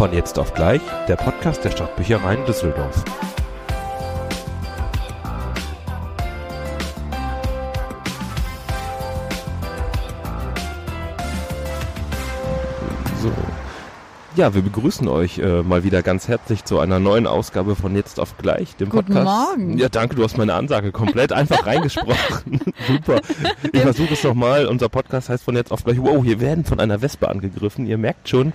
Von jetzt auf gleich, der Podcast der Stadtbüchereien Düsseldorf. So. Ja, wir begrüßen euch äh, mal wieder ganz herzlich zu einer neuen Ausgabe von Jetzt auf gleich, dem Guten Podcast. Morgen. Ja, danke, du hast meine Ansage komplett einfach reingesprochen. Super. Ich versuche es nochmal. Unser Podcast heißt von jetzt auf gleich. Wow, hier werden von einer Wespe angegriffen. Ihr merkt schon,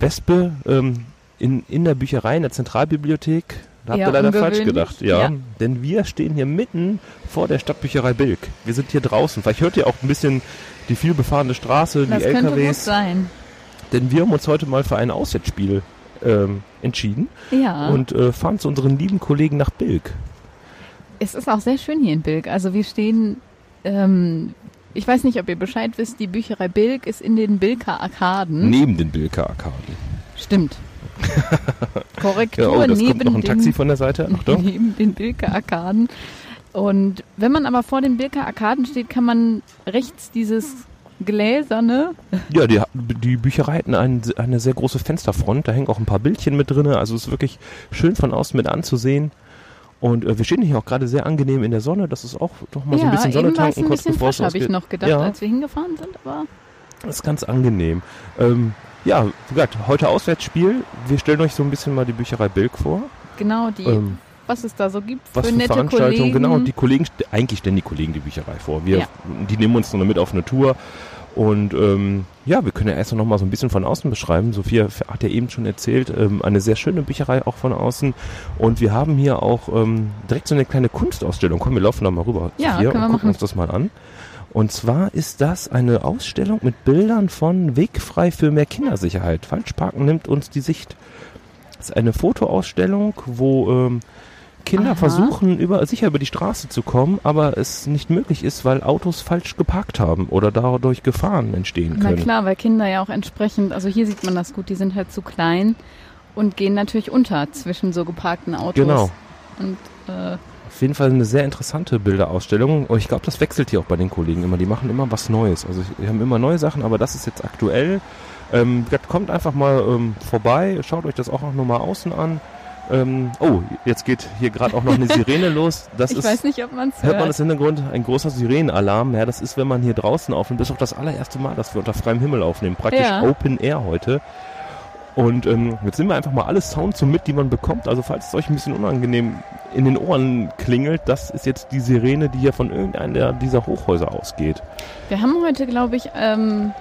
Wespe ähm, in, in der Bücherei, in der Zentralbibliothek. Da habt ihr leider falsch gedacht. Ja, Ja. denn wir stehen hier mitten vor der Stadtbücherei Bilk. Wir sind hier draußen. Vielleicht hört ihr auch ein bisschen die vielbefahrene Straße, Das die könnte gut LKWs. sein. Denn wir haben uns heute mal für ein Auswärtsspiel ähm, entschieden Ja. und äh, fahren zu unseren lieben Kollegen nach Bilk. es ist auch sehr schön hier in Bilk. Also wir stehen, ähm, ich weiß nicht, ob ihr Bescheid wisst, die Bücherei Bilk ist in den Bilker Arkaden. Neben den Bilker Arkaden. Stimmt. Korrektur Ja, oh, das neben kommt noch ein den, Taxi von der Seite. Achtung. neben den Bilker Arkaden. Und wenn man aber vor den Bilker Arkaden steht, kann man rechts dieses gläserne, Ja, die, die Bücherei hat eine, eine sehr große Fensterfront. Da hängen auch ein paar Bildchen mit drin. Also es ist wirklich schön von außen mit anzusehen. Und äh, wir stehen hier auch gerade sehr angenehm in der Sonne. Das ist auch noch mal so ein bisschen Sonne es tanken, ein kurz bisschen bevor es frisch, habe ich noch gedacht, Ja. als wir hingefahren sind. Aber Das ist ganz angenehm. Ähm, ja, wie gesagt, heute Auswärtsspiel. Wir stellen euch so ein bisschen mal die Bücherei Bilk vor. genau die, Ähm, was es da so gibt was für für nette Veranstaltungen, Kollegen. genau. Die Kollegen, eigentlich stellen die Kollegen die Bücherei vor. Wir, Ja. Die nehmen uns nur mit auf eine Tour. Und ähm, ja, wir können ja erst noch mal so ein bisschen von außen beschreiben. Sophia hat ja eben schon erzählt, ähm, eine sehr schöne Bücherei auch von außen. Und wir haben hier auch ähm, direkt so eine kleine Kunstausstellung. Komm, wir laufen da mal rüber, Ja, Sophia, und gucken machen. uns das mal an. Und zwar ist das eine Ausstellung mit Bildern von Wegfrei für mehr Kindersicherheit. Falschparken nimmt uns die Sicht. Das ist eine Fotoausstellung, wo ähm, Kinder Aha. versuchen, über, sicher über die Straße zu kommen, aber es nicht möglich ist, weil Autos falsch geparkt haben oder dadurch Gefahren entstehen Na können. klar, weil Kinder ja auch entsprechend, also hier sieht man das gut, die sind halt zu klein und gehen natürlich unter zwischen so geparkten Autos. Genau. Und äh, Auf jeden Fall eine sehr interessante Bilderausstellung. Und ich glaube, das wechselt hier auch bei den Kollegen immer. Die machen immer was Neues. Also wir haben immer neue Sachen, aber das ist jetzt aktuell. Ähm, kommt einfach mal ähm, vorbei, schaut euch das auch noch mal außen an. Ähm, oh, jetzt geht hier gerade auch noch eine Sirene los. Das ich ist, weiß nicht, ob man es hört hört. man das im Hintergrund? Ein großer Sirenenalarm. Ja, das ist, wenn man hier draußen aufnimmt. Das ist auch das allererste Mal, dass wir unter freiem Himmel aufnehmen. Praktisch Ja. Open Air heute. Und ähm, jetzt nehmen wir einfach mal alle Sounds so mit, die man bekommt. Also falls es euch ein bisschen unangenehm in den Ohren klingelt, das ist jetzt die Sirene, die hier von irgendeinem dieser Hochhäuser ausgeht. Wir haben heute, glaube ich, ähm,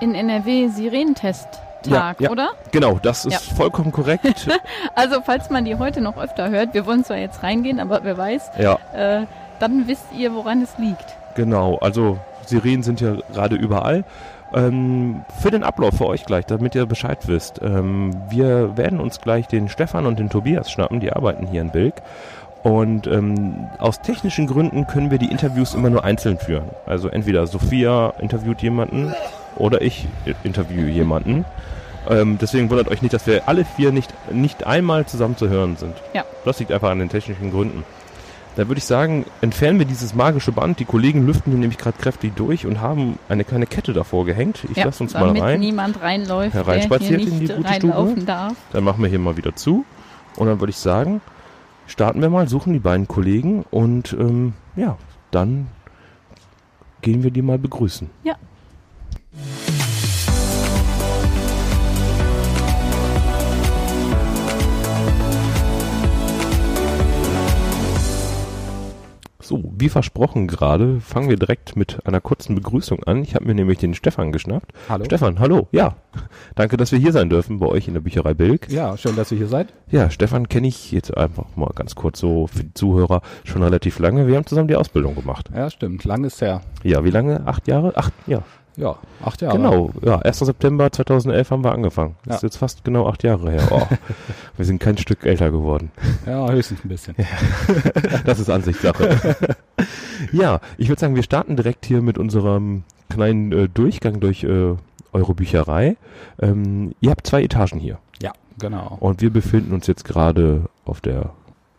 in NRW Sirenentest-Tag, Ja, ja. oder? Genau, das ist Ja. vollkommen korrekt. Also falls man die heute noch öfter hört, wir wollen zwar jetzt reingehen, aber wer weiß, ja, äh, dann wisst ihr, woran es liegt. genau. Also Sirenen sind ja gerade überall. Ähm, für den Ablauf für euch gleich, damit ihr Bescheid wisst. Ähm, wir werden uns gleich den Stefan und den Tobias schnappen, die arbeiten hier in Bilk. Und ähm, aus technischen Gründen können wir die Interviews immer nur einzeln führen. Also entweder Sophia interviewt jemanden oder ich interviewe jemanden. Ähm, deswegen wundert euch nicht, dass wir alle vier nicht, nicht einmal zusammen zu hören sind. Ja. Das liegt einfach an den technischen Gründen. Da würde ich sagen, entfernen wir dieses magische Band. Die Kollegen lüften hier nämlich gerade kräftig durch und haben eine kleine Kette davor gehängt. Ich ja, lasse uns mal damit rein. niemand reinläuft, Hereinspaziert in die gute Stube. darf. Dann machen wir hier mal wieder zu. Und dann würde ich sagen, starten wir mal, suchen die beiden Kollegen und ähm, ja, dann gehen wir die mal begrüßen. Ja. So, wie versprochen gerade, fangen wir direkt mit einer kurzen Begrüßung an. Ich habe mir nämlich den Stefan geschnappt. Hallo. Stefan, hallo. Ja, danke, dass wir hier sein dürfen bei euch in der Bücherei Bilk. Ja, schön, dass ihr hier seid. Ja, Stefan kenne ich jetzt einfach mal ganz kurz so für die Zuhörer schon relativ lange. Wir haben zusammen die Ausbildung gemacht. Ja, stimmt. Lang ist her. Ja, wie lange? Acht Jahre? Acht, ja. Ja, acht Jahre. Genau, ja, 1. September 2011 haben wir angefangen. Das Ja. ist jetzt fast genau acht Jahre her. Oh, wir sind kein Stück älter geworden. Ja, höchstens ein bisschen. Das ist Ansichtssache. ja, ich würde sagen, wir starten direkt hier mit unserem kleinen äh, Durchgang durch äh, eure Bücherei. Ähm, ihr habt zwei Etagen hier Ja, genau. und wir befinden uns jetzt gerade auf der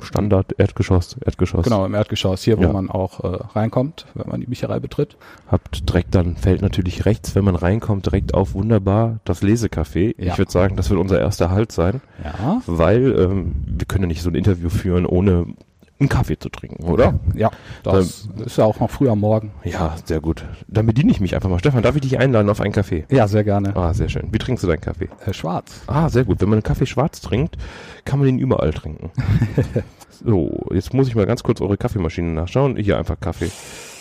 Standard, Erdgeschoss, Erdgeschoss. Genau, im Erdgeschoss, hier, wo Ja. man auch äh, reinkommt, wenn man die Bücherei betritt. Habt direkt dann, fällt natürlich rechts, wenn man reinkommt, direkt auf wunderbar das Lesecafé. Ja. Ich würde sagen, das wird unser erster Halt sein, Ja. weil ähm, wir können ja nicht so ein Interview führen, ohne einen Kaffee zu trinken, oder? Ja, das ist ja auch noch früh am Morgen. Ja, sehr gut. Dann bediene ich mich einfach mal. Stefan, darf ich dich einladen auf einen Kaffee? Ja, sehr gerne. Ah, sehr schön. Wie trinkst du deinen Kaffee? Äh, schwarz. Ah, sehr gut. Wenn man einen Kaffee schwarz trinkt, kann man den überall trinken. so, jetzt muss ich mal ganz kurz eure Kaffeemaschine nachschauen. Hier einfach Kaffee.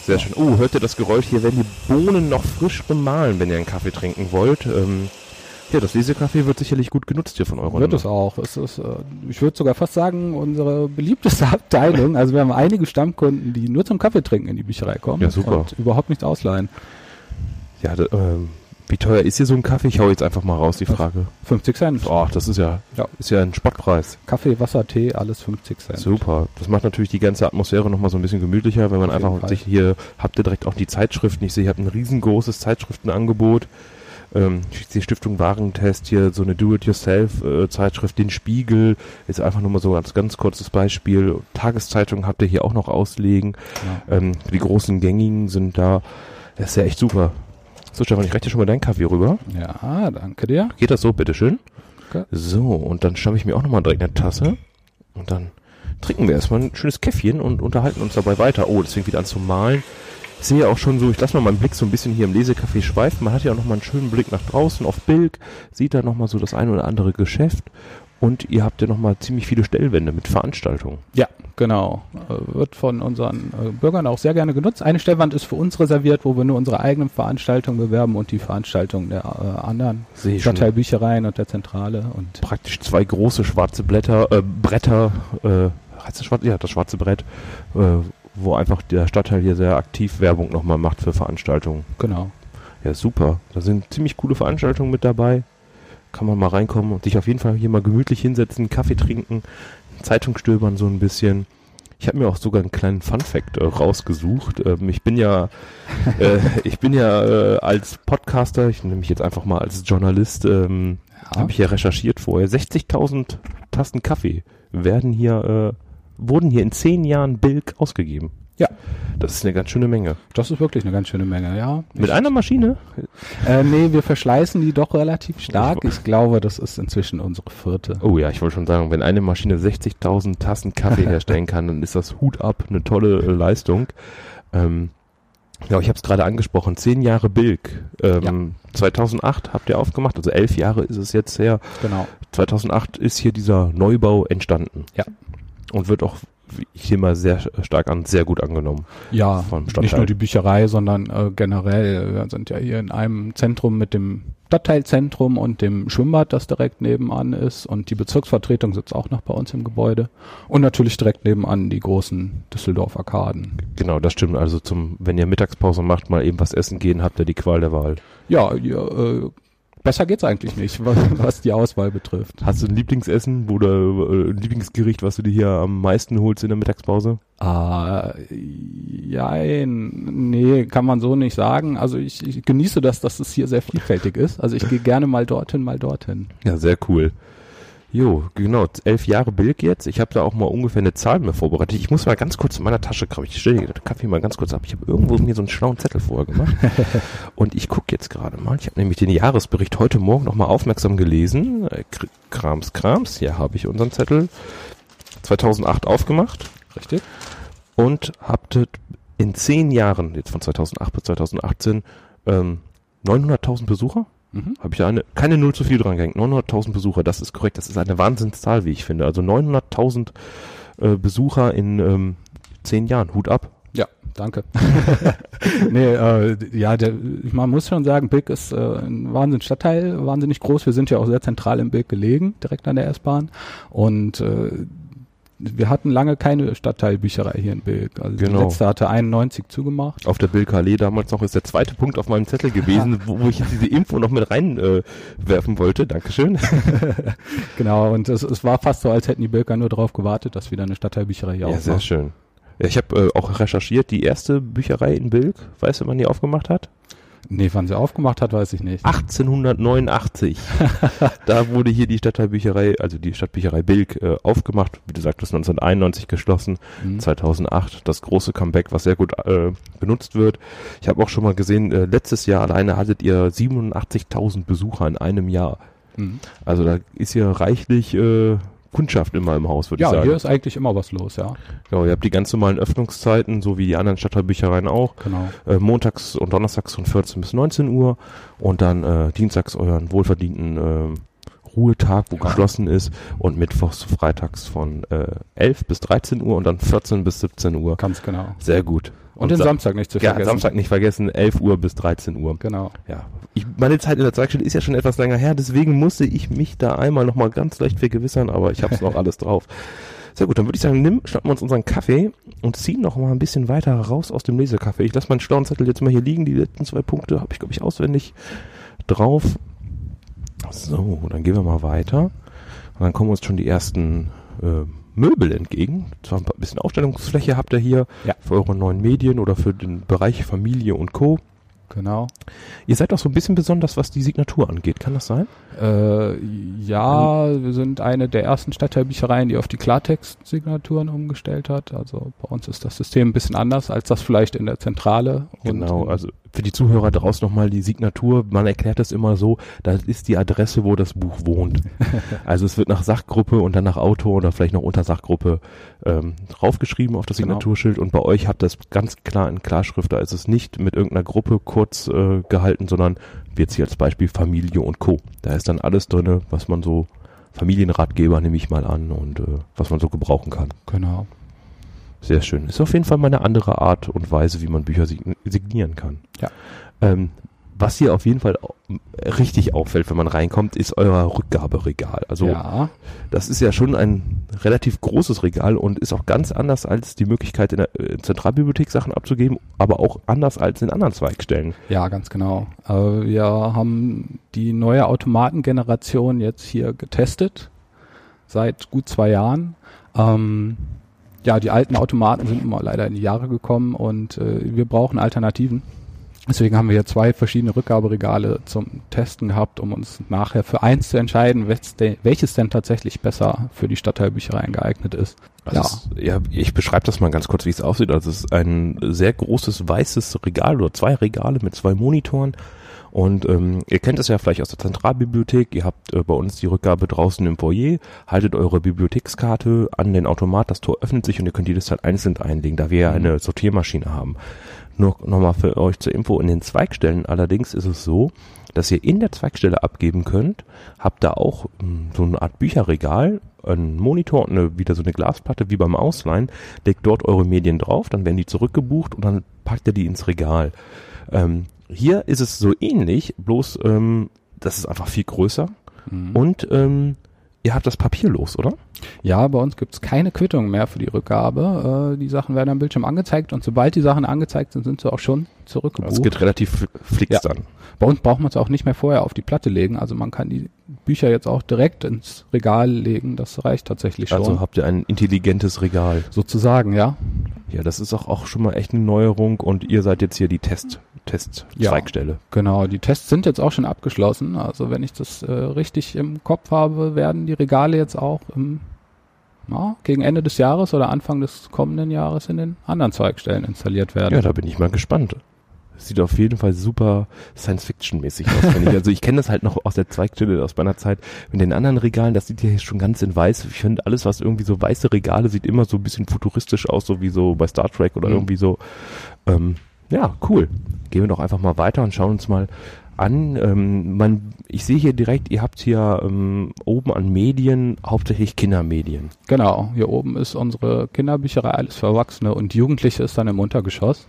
Sehr schön. Oh, hört ihr das Geräusch? Hier werden die Bohnen noch frisch gemahlen, wenn ihr einen Kaffee trinken wollt. Ähm, ja, das Lesekaffee wird sicherlich gut genutzt hier von eurer Wird es auch. Es ist, äh, ich würde sogar fast sagen, unsere beliebteste Abteilung. Also wir haben einige Stammkunden, die nur zum Kaffee trinken in die Bücherei kommen Ja, super. und überhaupt nichts ausleihen. Ja, da, ähm, wie teuer ist hier so ein Kaffee? Ich hau jetzt einfach mal raus die Frage. 50 Cent. Boah, das ist ja, Ja. ist ja ein Spottpreis. Kaffee, Wasser, Tee, alles 50 Cent. Super. Das macht natürlich die ganze Atmosphäre nochmal so ein bisschen gemütlicher, wenn man Auf einfach sich hier, habt ihr direkt auch die Zeitschriften. Ich sehe, ihr habt ein riesengroßes Zeitschriftenangebot. Ähm, die Stiftung Warentest hier, so eine Do-it-yourself-Zeitschrift, den Spiegel, ist einfach nur mal so als ganz kurzes Beispiel. Tageszeitungen habt ihr hier auch noch auslegen. Ja. Ähm, die großen gängigen sind da. Das ist ja echt super. So, Stefan, ich reiche dir schon mal deinen Kaffee rüber. ja, danke dir. Geht das so, bitteschön? Okay. So, und dann schnappe ich mir auch nochmal direkt eine Tasse. Und dann trinken wir erstmal ein schönes Käffchen und unterhalten uns dabei weiter. Oh, fängt wieder an zu malen. Ich sehe auch schon so, ich lasse mal meinen Blick so ein bisschen hier im Lesecafé schweifen. Man hat ja auch nochmal einen schönen Blick nach draußen auf Bilk, sieht da nochmal so das ein oder andere Geschäft. Und ihr habt ja nochmal ziemlich viele Stellwände mit Veranstaltungen. Ja, genau. Äh, Wird von unseren äh, Bürgern auch sehr gerne genutzt. Eine Stellwand ist für uns reserviert, wo wir nur unsere eigenen Veranstaltungen bewerben und die Veranstaltungen der äh, anderen Stadtteilbüchereien und der Zentrale. Und praktisch zwei große schwarze Blätter, äh, Bretter, äh, heißt das schwarze? Ja, das schwarze Brett, äh, wo einfach der Stadtteil hier sehr aktiv Werbung nochmal macht für Veranstaltungen. genau. Ja, super. Da sind ziemlich coole Veranstaltungen mit dabei. Kann man mal reinkommen und sich auf jeden Fall hier mal gemütlich hinsetzen, Kaffee trinken, Zeitung stöbern so ein bisschen. Ich habe mir auch sogar einen kleinen Fun-Fact äh, rausgesucht. Ähm, ich bin ja, äh, ich bin ja äh, als Podcaster, ich nehme mich jetzt einfach mal als Journalist, ähm, Ja. habe ich ja recherchiert vorher. 60.000 Tassen Kaffee werden hier, äh, wurden hier in zehn Jahren Bilk ausgegeben. Ja. Das ist eine ganz schöne Menge. Das ist wirklich eine ganz schöne Menge, ja. Mit einer Maschine? Äh, nee, wir verschleißen die doch relativ stark. Ich glaube, das ist inzwischen unsere vierte. Oh ja, ich wollte schon sagen, wenn eine Maschine 60.000 Tassen Kaffee herstellen kann, dann ist das Hut ab, eine tolle äh, Leistung. Ähm, ja, ich habe es gerade angesprochen, zehn Jahre Bilk. Ähm, 2008 habt ihr aufgemacht, also elf Jahre ist es jetzt her. Genau. 2008 ist hier dieser Neubau entstanden. Ja. Und wird auch, wie ich hier mal sehr stark an, sehr gut angenommen. Ja, nicht nur die Bücherei, sondern äh, generell. Wir sind ja hier in einem Zentrum mit dem Stadtteilzentrum und dem Schwimmbad, das direkt nebenan ist. Und die Bezirksvertretung sitzt auch noch bei uns im Gebäude. Und natürlich direkt nebenan die großen Düsseldorf-Arkaden. Genau, das stimmt. Also zum, wenn ihr Mittagspause macht, mal eben was essen gehen, habt ihr die Qual der Wahl. Ja, ja äh, besser geht's eigentlich nicht, was, was die Auswahl betrifft. Hast du ein Lieblingsessen oder äh, ein Lieblingsgericht, was du dir hier am meisten holst in der Mittagspause? Ah, ja, nee, kann man so nicht sagen. Also ich, ich genieße das, dass es hier sehr vielfältig ist. Also ich gehe gerne mal dorthin, mal dorthin. Ja, sehr cool. Jo, genau, elf Jahre Bilk jetzt. Ich habe da auch mal ungefähr eine Zahl mir vorbereitet. Ich muss mal ganz kurz in meiner Tasche kramen. Ich stelle den Kaffee mal ganz kurz ab. Ich habe irgendwo mir so einen schlauen Zettel vorher gemacht. Und ich gucke jetzt gerade mal. Ich habe nämlich den Jahresbericht heute Morgen noch mal aufmerksam gelesen. Äh, Kr- Krams, Krams. Hier habe ich unseren Zettel. 2008 aufgemacht. Richtig? und habt in zehn Jahren, jetzt von 2008 bis 2018, ähm, 900.000 Besucher. Mhm. Habe ich da eine, keine Null zu viel dran gehängt. 900.000 Besucher, das ist korrekt. Das ist eine Wahnsinnszahl, wie ich finde. Also 900.000 äh, Besucher in ähm, zehn Jahren. Hut ab. Ja, danke. nee, äh, ja, der, man muss schon sagen, Bilk ist äh, ein Wahnsinn Stadtteil, wahnsinnig groß. Wir sind ja auch sehr zentral im Bilk gelegen, direkt an der S-Bahn. Und äh, wir hatten lange keine Stadtteilbücherei hier in Bilk. Also Genau. die letzte hatte 91 zugemacht. Auf der Allee damals noch ist der zweite Punkt auf meinem Zettel gewesen, wo, wo ich diese Info noch mit reinwerfen äh, werfen wollte. Dankeschön. Genau, und es, es war fast so, als hätten die Bilker nur darauf gewartet, dass wieder eine Stadtteilbücherei hier Ja, sehr aufmacht. schön. Ja, ich habe äh, auch recherchiert, die erste Bücherei in Bilk, weißt du, wann die aufgemacht hat? Nee, wann sie aufgemacht hat, weiß ich nicht. 1889. da wurde hier die Stadtteilbücherei, also die Stadtbücherei Bilk, äh, aufgemacht. Wie du sagtest, 1991 geschlossen, Mhm. 2008 das große Comeback, was sehr gut äh, benutzt wird. Ich habe auch schon mal gesehen, äh, letztes Jahr alleine hattet ihr 87.000 Besucher in einem Jahr. Mhm. Also da ist hier reichlich äh, Kundschaft immer im Haus, würde ich Ja, sagen. hier ist eigentlich immer was los, ja. ja, ihr habt die ganz normalen Öffnungszeiten, so wie die anderen Stadtteilbüchereien auch. Genau. Äh, montags und donnerstags von 14 bis 19 Uhr und dann äh, dienstags euren wohlverdienten äh, Ruhetag, wo Ja. geschlossen ist und mittwochs, freitags von äh, 11 bis 13 Uhr und dann 14 bis 17 Uhr. Ganz genau. Sehr gut. Und, den Sa- Samstag nicht zu Ja, vergessen. Samstag nicht vergessen, 11 Uhr bis 13 Uhr. Genau. Ja, ich, meine Zeit in der Zeitstelle ist ja schon etwas länger her, deswegen musste ich mich da einmal nochmal ganz leicht vergewissern, aber ich habe es noch alles drauf. Sehr gut, dann würde ich sagen, nimm, schnappen wir uns unseren Kaffee und ziehen noch mal ein bisschen weiter raus aus dem Lesekaffee. Ich lasse meinen schlauen Zettel jetzt mal hier liegen. Die letzten zwei Punkte habe ich, glaube ich, auswendig drauf. So, dann gehen wir mal weiter. Und dann kommen uns schon die ersten äh, Möbel entgegen. Zwar ein bisschen Ausstellungsfläche habt ihr hier Ja. für eure neuen Medien oder für den Bereich Familie und Co. Genau. Ihr seid auch so ein bisschen besonders, was die Signatur angeht. Kann das sein? Äh, ja, wir sind eine der ersten Stadtteilbüchereien, die auf die Klartext-Signaturen umgestellt hat. Also bei uns ist das System ein bisschen anders als das vielleicht in der Zentrale. Und, Genau, also für die Zuhörer draußen nochmal die Signatur, man erklärt das immer so, das ist die Adresse, wo das Buch wohnt. also es wird nach Sachgruppe und dann nach Autor oder vielleicht noch unter Sachgruppe ähm, draufgeschrieben auf das Genau. Signaturschild und bei euch habt das ganz klar in Klarschrift, da ist es nicht mit irgendeiner Gruppe kurz äh, gehalten, sondern jetzt hier als Beispiel Familie und Co. Da ist dann alles drinne, was man so Familienratgeber nehme ich mal an und äh, was man so gebrauchen kann. Genau. Sehr schön. Ist auf jeden Fall mal eine andere Art und Weise, wie man Bücher sign- signieren kann. Ja. Ähm, was hier auf jeden Fall richtig auffällt, wenn man reinkommt, ist euer Rückgaberegal. Also ja, das ist ja schon ein relativ großes Regal und ist auch ganz anders als die Möglichkeit in der äh, Zentralbibliothek Sachen abzugeben, aber auch anders als in anderen Zweigstellen. ja, ganz genau. Wir haben die neue Automatengeneration jetzt hier getestet. Seit gut zwei Jahren. Ähm, ja, die alten Automaten sind immer leider in die Jahre gekommen und äh, wir brauchen Alternativen. Deswegen haben wir hier zwei verschiedene Rückgaberegale zum Testen gehabt, um uns nachher für eins zu entscheiden, welches denn, tatsächlich besser für die Stadtteilbüchereien geeignet ist. Also Ja. Es, ja, ich beschreibe das mal ganz kurz, wie es aussieht. Also es ist ein sehr großes weißes Regal oder zwei Regale mit zwei Monitoren. Und ähm, ihr kennt es ja vielleicht aus der Zentralbibliothek. Ihr habt äh, bei uns die Rückgabe draußen im Foyer, haltet eure Bibliothekskarte an den Automat, das Tor öffnet sich und ihr könnt jedes Teil einzeln einlegen, da wir ja eine Sortiermaschine haben. Nur nochmal für euch zur Info, in den Zweigstellen allerdings ist es so, dass ihr in der Zweigstelle abgeben könnt, habt da auch mh, so eine Art Bücherregal, einen Monitor und eine, wieder so eine Glasplatte wie beim Ausleihen, legt dort eure Medien drauf, dann werden die zurückgebucht und dann packt ihr die ins Regal. Ähm, hier ist es so ähnlich, bloß ähm, das ist einfach viel größer Mhm. und ähm, ihr habt das Papier los, oder? Ja, bei uns gibt's keine Quittung mehr für die Rückgabe. Äh, die Sachen werden am Bildschirm angezeigt und sobald die Sachen angezeigt sind, sind sie auch schon zurückgebucht. Es geht relativ fix Ja. dann. Bei uns braucht man es auch nicht mehr vorher auf die Platte legen. Also man kann die Bücher jetzt auch direkt ins Regal legen. Das reicht tatsächlich schon. Also habt ihr ein intelligentes Regal. Sozusagen, ja. Ja, das ist auch, auch schon mal echt eine Neuerung und ihr seid jetzt hier die Test, Test Ja. Genau, die Tests sind jetzt auch schon abgeschlossen. Also wenn ich das äh, richtig im Kopf habe, werden die Regale jetzt auch im, na, gegen Ende des Jahres oder Anfang des kommenden Jahres in den anderen Zweigstellen installiert werden. Ja, da bin ich mal gespannt. Sieht auf jeden Fall super Science-Fiction-mäßig aus, finde ich. Also ich kenne das halt noch aus der Zweigstelle aus meiner Zeit. In den anderen Regalen, das sieht ja schon ganz in weiß. Ich finde alles, was irgendwie so weiße Regale sieht, immer so ein bisschen futuristisch aus, so wie so bei Star Trek oder Mhm. irgendwie so. Ähm, ja, cool. Gehen wir doch einfach mal weiter und schauen uns mal an. Ähm, man, ich sehe hier direkt, ihr habt hier ähm, oben an Medien hauptsächlich Kindermedien. Genau, hier oben ist unsere Kinderbücherei, alles für Erwachsene und Jugendliche ist dann im Untergeschoss.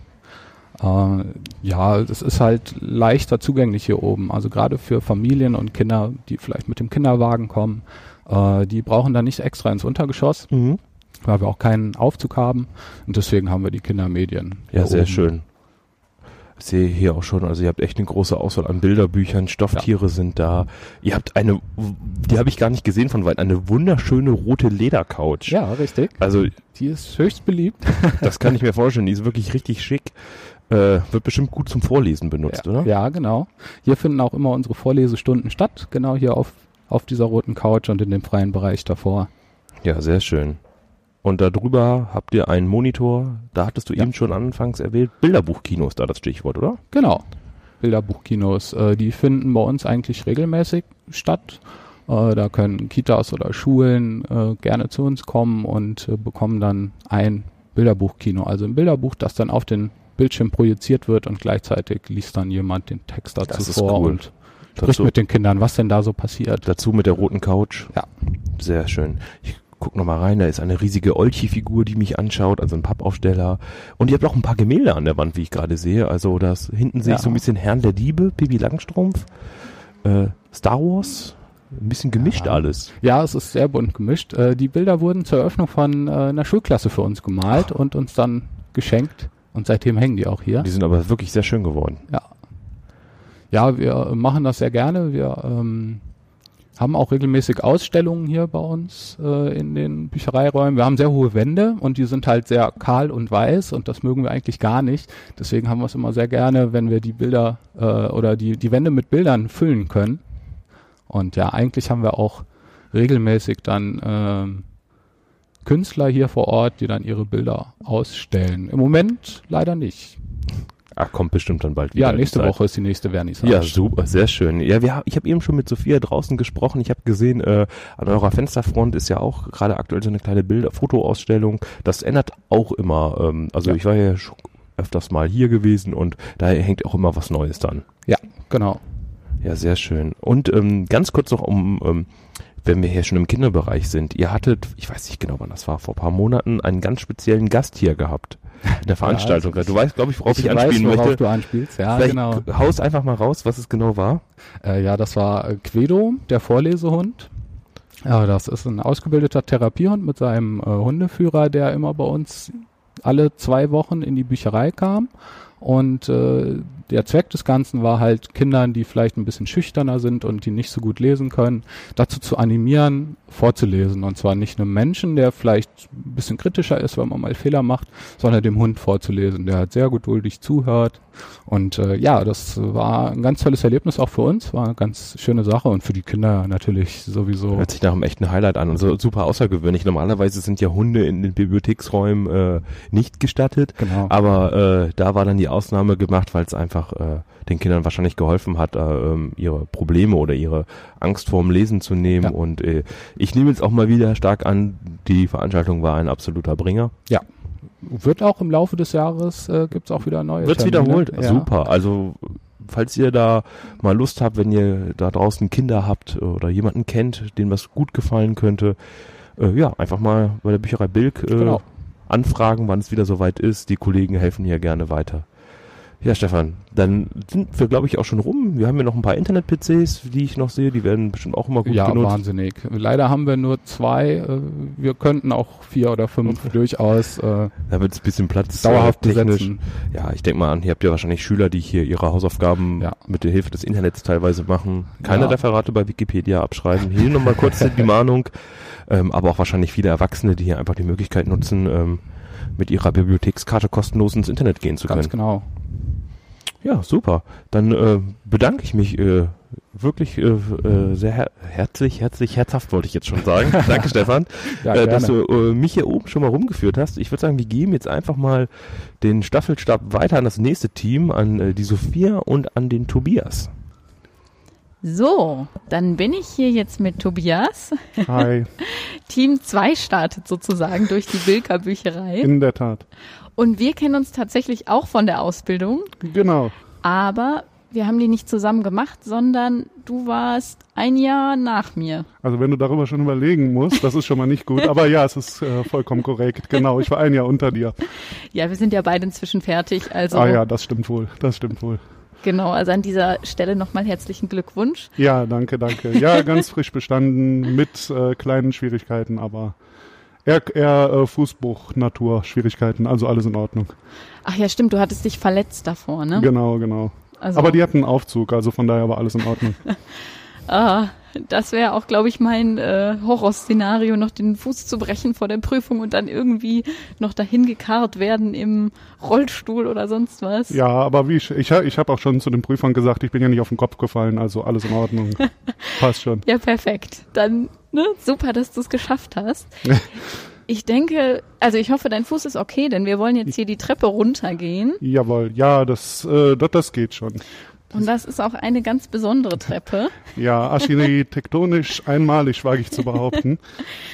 Äh, ja, das ist halt leichter zugänglich hier oben. Also gerade für Familien und Kinder, die vielleicht mit dem Kinderwagen kommen, äh, die brauchen dann nicht extra ins Untergeschoss, weil wir auch keinen Aufzug haben. Und deswegen haben wir die Kindermedien. Ja, sehr oben. schön. Ich sehe hier auch schon, also ihr habt echt eine große Auswahl an Bilderbüchern, Stofftiere sind da. Ihr habt eine, die habe ich gar nicht gesehen von weit, eine wunderschöne rote Ledercouch. Ja, richtig. Also Die ist höchst beliebt. das kann ich mir vorstellen, die ist wirklich richtig schick. Äh, wird bestimmt gut zum Vorlesen benutzt, ja, oder? Ja, genau. Hier finden auch immer unsere Vorlesestunden statt, genau hier auf, auf dieser roten Couch und in dem freien Bereich davor. Ja, sehr schön. Und darüber habt ihr einen Monitor, da hattest du Ja. eben schon anfangs erwähnt, Bilderbuchkino ist da das Stichwort, oder? Genau. Bilderbuchkinos, äh, die finden bei uns eigentlich regelmäßig statt. Äh, da können Kitas oder Schulen äh, gerne zu uns kommen und bekommen dann ein Bilderbuchkino. Also ein Bilderbuch, das dann auf den Bildschirm projiziert wird und gleichzeitig liest dann jemand den Text dazu Das ist vor cool. und spricht Dazu, mit den Kindern, was denn da so passiert. dazu mit der roten Couch. Ja. Sehr schön. Ich guck noch mal rein, da ist eine riesige Olchi-Figur, die mich anschaut, also ein Pappaufsteller. Und ihr habt auch ein paar Gemälde an der Wand, wie ich gerade sehe. Also das hinten sehe ich Ja. so ein bisschen Herrn der Diebe, Bibi Langstrumpf, äh, Star Wars, ein bisschen gemischt Ja. alles. Ja, es ist sehr bunt gemischt. Äh, die Bilder wurden zur Eröffnung von äh, einer Schulklasse für uns gemalt und uns dann geschenkt. Und seitdem hängen die auch hier. Die sind aber wirklich sehr schön geworden. Ja. Ja, wir äh, machen das sehr gerne. Wir ähm, haben auch regelmäßig Ausstellungen hier bei uns äh, in den Büchereiräumen. Wir haben sehr hohe Wände und die sind halt sehr kahl und weiß und das mögen wir eigentlich gar nicht. Deswegen haben wir es immer sehr gerne, wenn wir die Bilder äh, oder die, die Wände mit Bildern füllen können. Und ja, eigentlich haben wir auch regelmäßig dann ähm, Künstler hier vor Ort, die dann ihre Bilder ausstellen. Im Moment leider nicht. Ach, kommt bestimmt dann bald wieder. Ja, nächste. Woche ist die nächste Vernissage. Ja, super, sehr schön. Ja, wir, ich habe eben schon mit Sophia draußen gesprochen. Ich habe gesehen, äh, an eurer Fensterfront ist ja auch gerade aktuell so eine kleine Bilder, Fotoausstellung. Das ändert auch immer. Ähm, also Ja. ich war ja schon öfters mal hier gewesen und da hängt auch immer was Neues dann. Ja, genau. Ja, sehr schön. Und ähm, ganz kurz noch um, ähm, wenn wir hier schon im Kinderbereich sind. Ihr hattet, ich weiß nicht genau wann das war, vor ein paar Monaten einen ganz speziellen Gast hier gehabt in der Veranstaltung. du weißt, glaube ich, worauf ich, weiß, anspielen worauf möchte. du anspielst. Ja, Vielleicht genau. haust einfach mal raus, was es genau war. Äh, ja, das war äh, Quedo, der Vorlesehund. Ja, das ist ein ausgebildeter Therapiehund mit seinem äh, Hundeführer, der immer bei uns alle zwei Wochen in die Bücherei kam. Und äh, der Zweck des Ganzen war halt, Kindern, die vielleicht ein bisschen schüchterner sind und die nicht so gut lesen können, dazu zu animieren, vorzulesen. Und zwar nicht einem Menschen, der vielleicht ein bisschen kritischer ist, wenn man mal Fehler macht, sondern dem Hund vorzulesen, der halt sehr geduldig zuhört. Und äh, ja, das war ein ganz tolles Erlebnis auch für uns, war eine ganz schöne Sache und für die Kinder natürlich sowieso. Hört sich nach einem echten Highlight an und so super außergewöhnlich. Normalerweise sind ja Hunde in den Bibliotheksräumen äh, nicht gestattet, Genau. aber äh, da war dann die Ausnahme gemacht, weil es einfach äh, den Kindern wahrscheinlich geholfen hat, äh, ähm, ihre Probleme oder ihre Angst vorm Lesen zu nehmen. Ja. Und äh, ich nehme jetzt auch mal wieder stark an, die Veranstaltung war ein absoluter Bringer. Wird auch im Laufe des Jahres, äh, gibt's auch wieder neue Termine. wiederholt? Ja. Super. Also falls ihr da mal Lust habt, wenn ihr da draußen Kinder habt oder jemanden kennt, dem was gut gefallen könnte, äh, ja, einfach mal bei der Bücherei Bilk äh, Genau. anfragen, wann es wieder soweit ist. Die Kollegen helfen hier gerne weiter. Ja, Stefan, dann sind wir, glaube ich, auch schon rum. Wir haben hier noch ein paar Internet-PCs, die ich noch sehe. Die werden bestimmt auch immer gut Ja, genutzt. wahnsinnig. Leider haben wir nur zwei. Äh, wir könnten auch vier oder fünf durchaus äh, Da wird es ein bisschen Platz dauerhaft äh, technisch. besetzen. Ja, ich denke mal an, ihr habt ja wahrscheinlich Schüler, die hier ihre Hausaufgaben Ja. mit der Hilfe des Internets teilweise machen. Keine Ja. Referate bei Wikipedia abschreiben. Hier nochmal kurz die Mahnung. Ähm, aber auch wahrscheinlich viele Erwachsene, die hier einfach die Möglichkeit nutzen, ähm, mit ihrer Bibliothekskarte kostenlos ins Internet gehen zu Ganz können. genau. Ja, super. Dann äh, bedanke ich mich äh, wirklich äh, äh, sehr her herzlich, herzlich, herzhaft wollte ich jetzt schon sagen. Danke, Stefan Ja, äh, dass du äh, mich hier oben schon mal rumgeführt hast. Ich würde sagen, wir geben jetzt einfach mal den Staffelstab weiter an das nächste Team, an äh, die Sophia und an den Tobias. So, dann bin ich hier jetzt mit Tobias. Hi, Team 2 startet sozusagen durch die Bilker Bücherei. in der Tat. Und wir kennen uns tatsächlich auch von der Ausbildung, Genau. aber wir haben die nicht zusammen gemacht, sondern du warst ein Jahr nach mir. Also wenn du darüber schon überlegen musst, das ist schon mal nicht gut. Aber ja, es ist äh, vollkommen korrekt. Genau, ich war ein Jahr unter dir. Ja, wir sind ja beide inzwischen fertig, also Ah ja, das stimmt wohl. Das stimmt wohl. Genau, also an dieser Stelle nochmal herzlichen Glückwunsch. Ja, danke, danke. Ja, ganz frisch bestanden mit äh, kleinen Schwierigkeiten, aber eher, eher äh, Fußbruch-Natur-Schwierigkeiten. Also alles in Ordnung. Ach ja, stimmt, du hattest dich verletzt davor, ne? Genau, genau. Also, Aber die hatten einen Aufzug, also von daher war alles in Ordnung. ah, Das wäre auch, glaube ich, mein äh, Horrorszenario, noch den Fuß zu brechen vor der Prüfung und dann irgendwie noch dahin gekarrt werden im Rollstuhl oder sonst was. Ja, aber wie ich, ich, ich habe auch schon zu den Prüfern gesagt, ich bin ja nicht auf den Kopf gefallen, also alles in Ordnung. Passt schon. Ja, perfekt. Dann, ne, super, dass du es geschafft hast. Ich denke, also ich hoffe, dein Fuß ist okay, denn wir wollen jetzt hier die Treppe runtergehen. Jawohl, ja, das, äh, das, das geht schon. Und das ist auch eine ganz besondere Treppe. Ja, architektonisch einmalig, wage ich zu behaupten.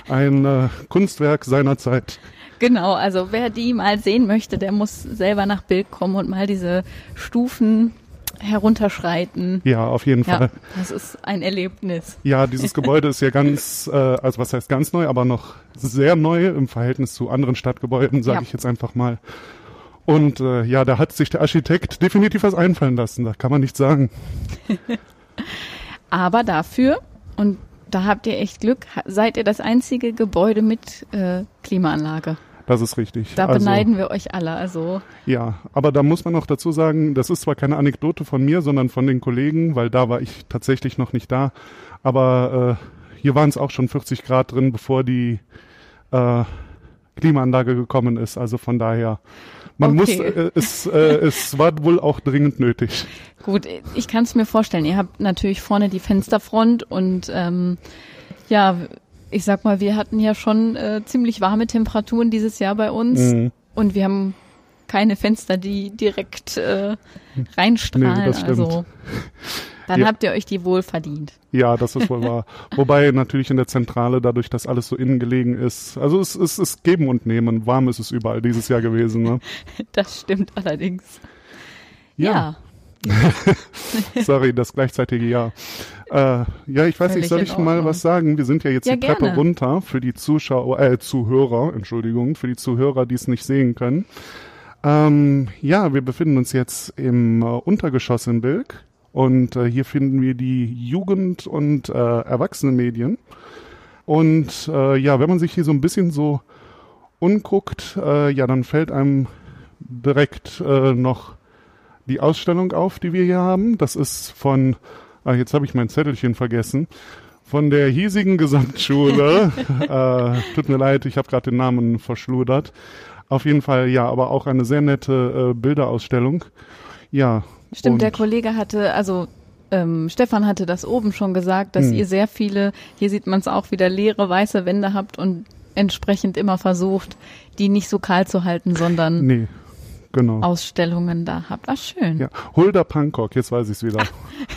Ein äh, Kunstwerk seiner Zeit. Genau, also wer die mal sehen möchte, der muss selber nach Bild kommen und mal diese Stufen herunterschreiten. Ja, auf jeden Ja, Fall. das ist ein Erlebnis. Ja, dieses Gebäude ist ja ganz, äh, also was heißt ganz neu, aber noch sehr neu im Verhältnis zu anderen Stadtgebäuden, sage Ja. ich jetzt einfach mal. Und äh, ja, da hat sich der Architekt definitiv was einfallen lassen, da kann man nichts sagen. Aber dafür, und da habt ihr echt Glück, seid ihr das einzige Gebäude mit äh, Klimaanlage. Das ist richtig. Da also, beneiden wir euch alle. Also Ja, aber da muss man noch dazu sagen, das ist zwar keine Anekdote von mir, sondern von den Kollegen, weil da war ich tatsächlich noch nicht da. Aber äh, hier waren es auch schon 40 Grad drin, bevor die äh, Klimaanlage gekommen ist. Also von daher, man muss, Okay. äh, es, äh, es war wohl auch dringend nötig. gut, ich kann es mir vorstellen. Ihr habt natürlich vorne die Fensterfront und ähm, ja, ich sag mal, wir hatten ja schon äh, ziemlich warme Temperaturen dieses Jahr bei uns Mhm. und wir haben keine Fenster, die direkt äh, reinstrahlen. Nee, das stimmt. Also dann Ja. habt ihr euch die wohl verdient. Ja, das ist wohl wahr. Wobei natürlich in der Zentrale, dadurch, dass alles so innen gelegen ist, also es ist es Geben und Nehmen. Warm ist es überall dieses Jahr gewesen. Ne? Das stimmt allerdings. Ja. Sorry, das gleichzeitige Ja. Äh, ja, ich weiß Völlig nicht, soll ich mal was sagen? Wir sind ja jetzt Ja, die Treppe gerne. runter für die Zuschauer, äh, Zuhörer, Entschuldigung, für die Zuhörer, die es nicht sehen können. Ähm, ja, wir befinden uns jetzt im äh, Untergeschoss in Bilk und äh, hier finden wir die Jugend- und äh, Erwachsenenmedien. Und äh, ja, wenn man sich hier so ein bisschen so umguckt, äh, ja, dann fällt einem direkt äh, noch die Ausstellung auf, die wir hier haben. Das ist von, ah, jetzt habe ich mein Zettelchen vergessen, von der hiesigen Gesamtschule. äh, tut mir leid, ich habe gerade den Namen verschludert. Auf jeden Fall, ja, aber auch eine sehr nette äh, Bilderausstellung. Ja. Stimmt, und- der Kollege hatte, also ähm, Stefan hatte das oben schon gesagt, dass Hm. ihr sehr viele, hier sieht man es auch wieder, leere weiße Wände habt und entsprechend immer versucht, die nicht so kahl zu halten, sondern Nee, genau. Ausstellungen da habt. Ach, schön. Ja, Hulda Pankok, jetzt weiß ich es wieder.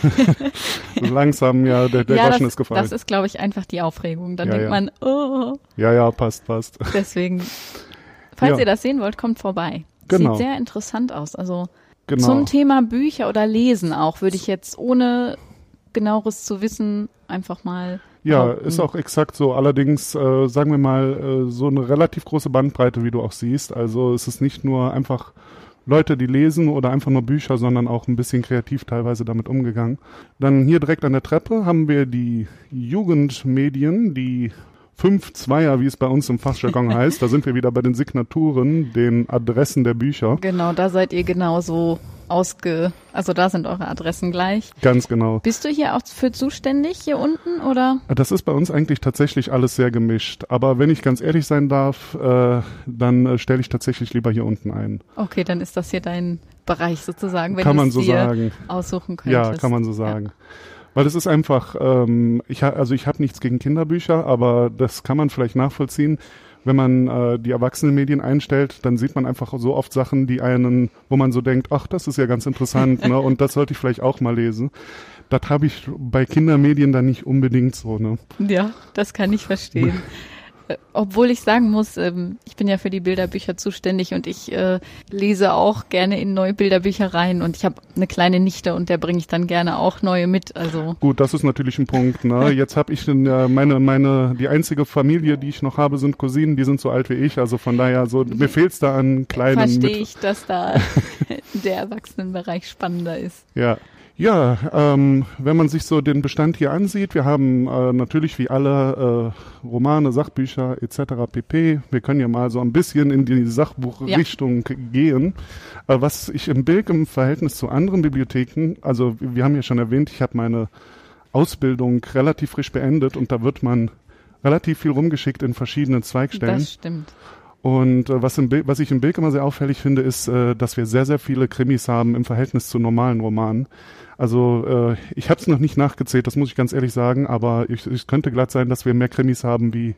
Langsam, ja, der, der Ja, Groschen das, ist gefallen. das ist, glaube ich, einfach die Aufregung. Dann Ja, denkt ja. man, oh, ja, ja, passt, passt. deswegen. Falls ihr das sehen wollt, kommt vorbei. Genau. Sieht sehr interessant aus. Also Genau. zum Thema Bücher oder Lesen auch, würde ich jetzt ohne genaueres zu wissen einfach mal. Ja, behaupten. ist auch exakt so. Allerdings, äh, sagen wir mal, äh, so eine relativ große Bandbreite, wie du auch siehst. Also es ist nicht nur einfach Leute, die lesen oder einfach nur Bücher, sondern auch ein bisschen kreativ teilweise damit umgegangen. Dann hier direkt an der Treppe haben wir die Jugendmedien, die fünf Zweier, wie es bei uns im Fachjargon heißt. Da sind wir wieder bei den Signaturen, den Adressen der Bücher. Genau, da seid ihr genauso ausge, also da sind eure Adressen gleich. Ganz genau. Bist du hier auch für zuständig hier unten oder? Das ist bei uns eigentlich tatsächlich alles sehr gemischt. Aber wenn ich ganz ehrlich sein darf, äh, dann äh, stelle ich tatsächlich lieber hier unten ein. Okay, dann ist das hier dein Bereich sozusagen, wenn du es so dir sagen. aussuchen könntest. Ja, kann man so sagen. Weil es ist einfach, ähm, ich ha also ich habe nichts gegen Kinderbücher, aber das kann man vielleicht nachvollziehen. Wenn man äh, die Erwachsenenmedien einstellt, dann sieht man einfach so oft Sachen, die einen, wo man so denkt, ach, das ist ja ganz interessant, ne? Und das sollte ich vielleicht auch mal lesen. Das habe ich bei Kindermedien dann nicht unbedingt so, ne? Ja, das kann ich verstehen. Äh, Obwohl ich sagen muss, ähm, ich bin ja für die Bilderbücher zuständig und ich äh, lese auch gerne in neue Bilderbücher rein und ich habe eine kleine Nichte und der bringe ich dann gerne auch neue mit. Also Gut, das ist natürlich ein Punkt. Ne? Jetzt habe ich äh, meine, meine, die einzige Familie, die ich noch habe, sind Cousinen, die sind so alt wie ich. Also von daher, so mir fehlt's da an kleinen. verstehe ich, dass da der Erwachsenenbereich spannender ist. Ja. Ja, ähm, wenn man sich so den Bestand hier ansieht, wir haben äh, natürlich wie alle äh, Romane, Sachbücher etc. pp. Wir können ja mal so ein bisschen in die Sachbuchrichtung gehen. Äh, was ich im Bild im Verhältnis zu anderen Bibliotheken, also wir haben ja schon erwähnt, ich habe meine Ausbildung relativ frisch beendet und da wird man relativ viel rumgeschickt in verschiedenen Zweigstellen. Das stimmt. Und äh, was, im Bild, was ich im Bild immer sehr auffällig finde, ist, äh, dass wir sehr, sehr viele Krimis haben im Verhältnis zu normalen Romanen. Also äh, ich habe es noch nicht nachgezählt, das muss ich ganz ehrlich sagen, aber ich, es könnte glatt sein, dass wir mehr Krimis haben wie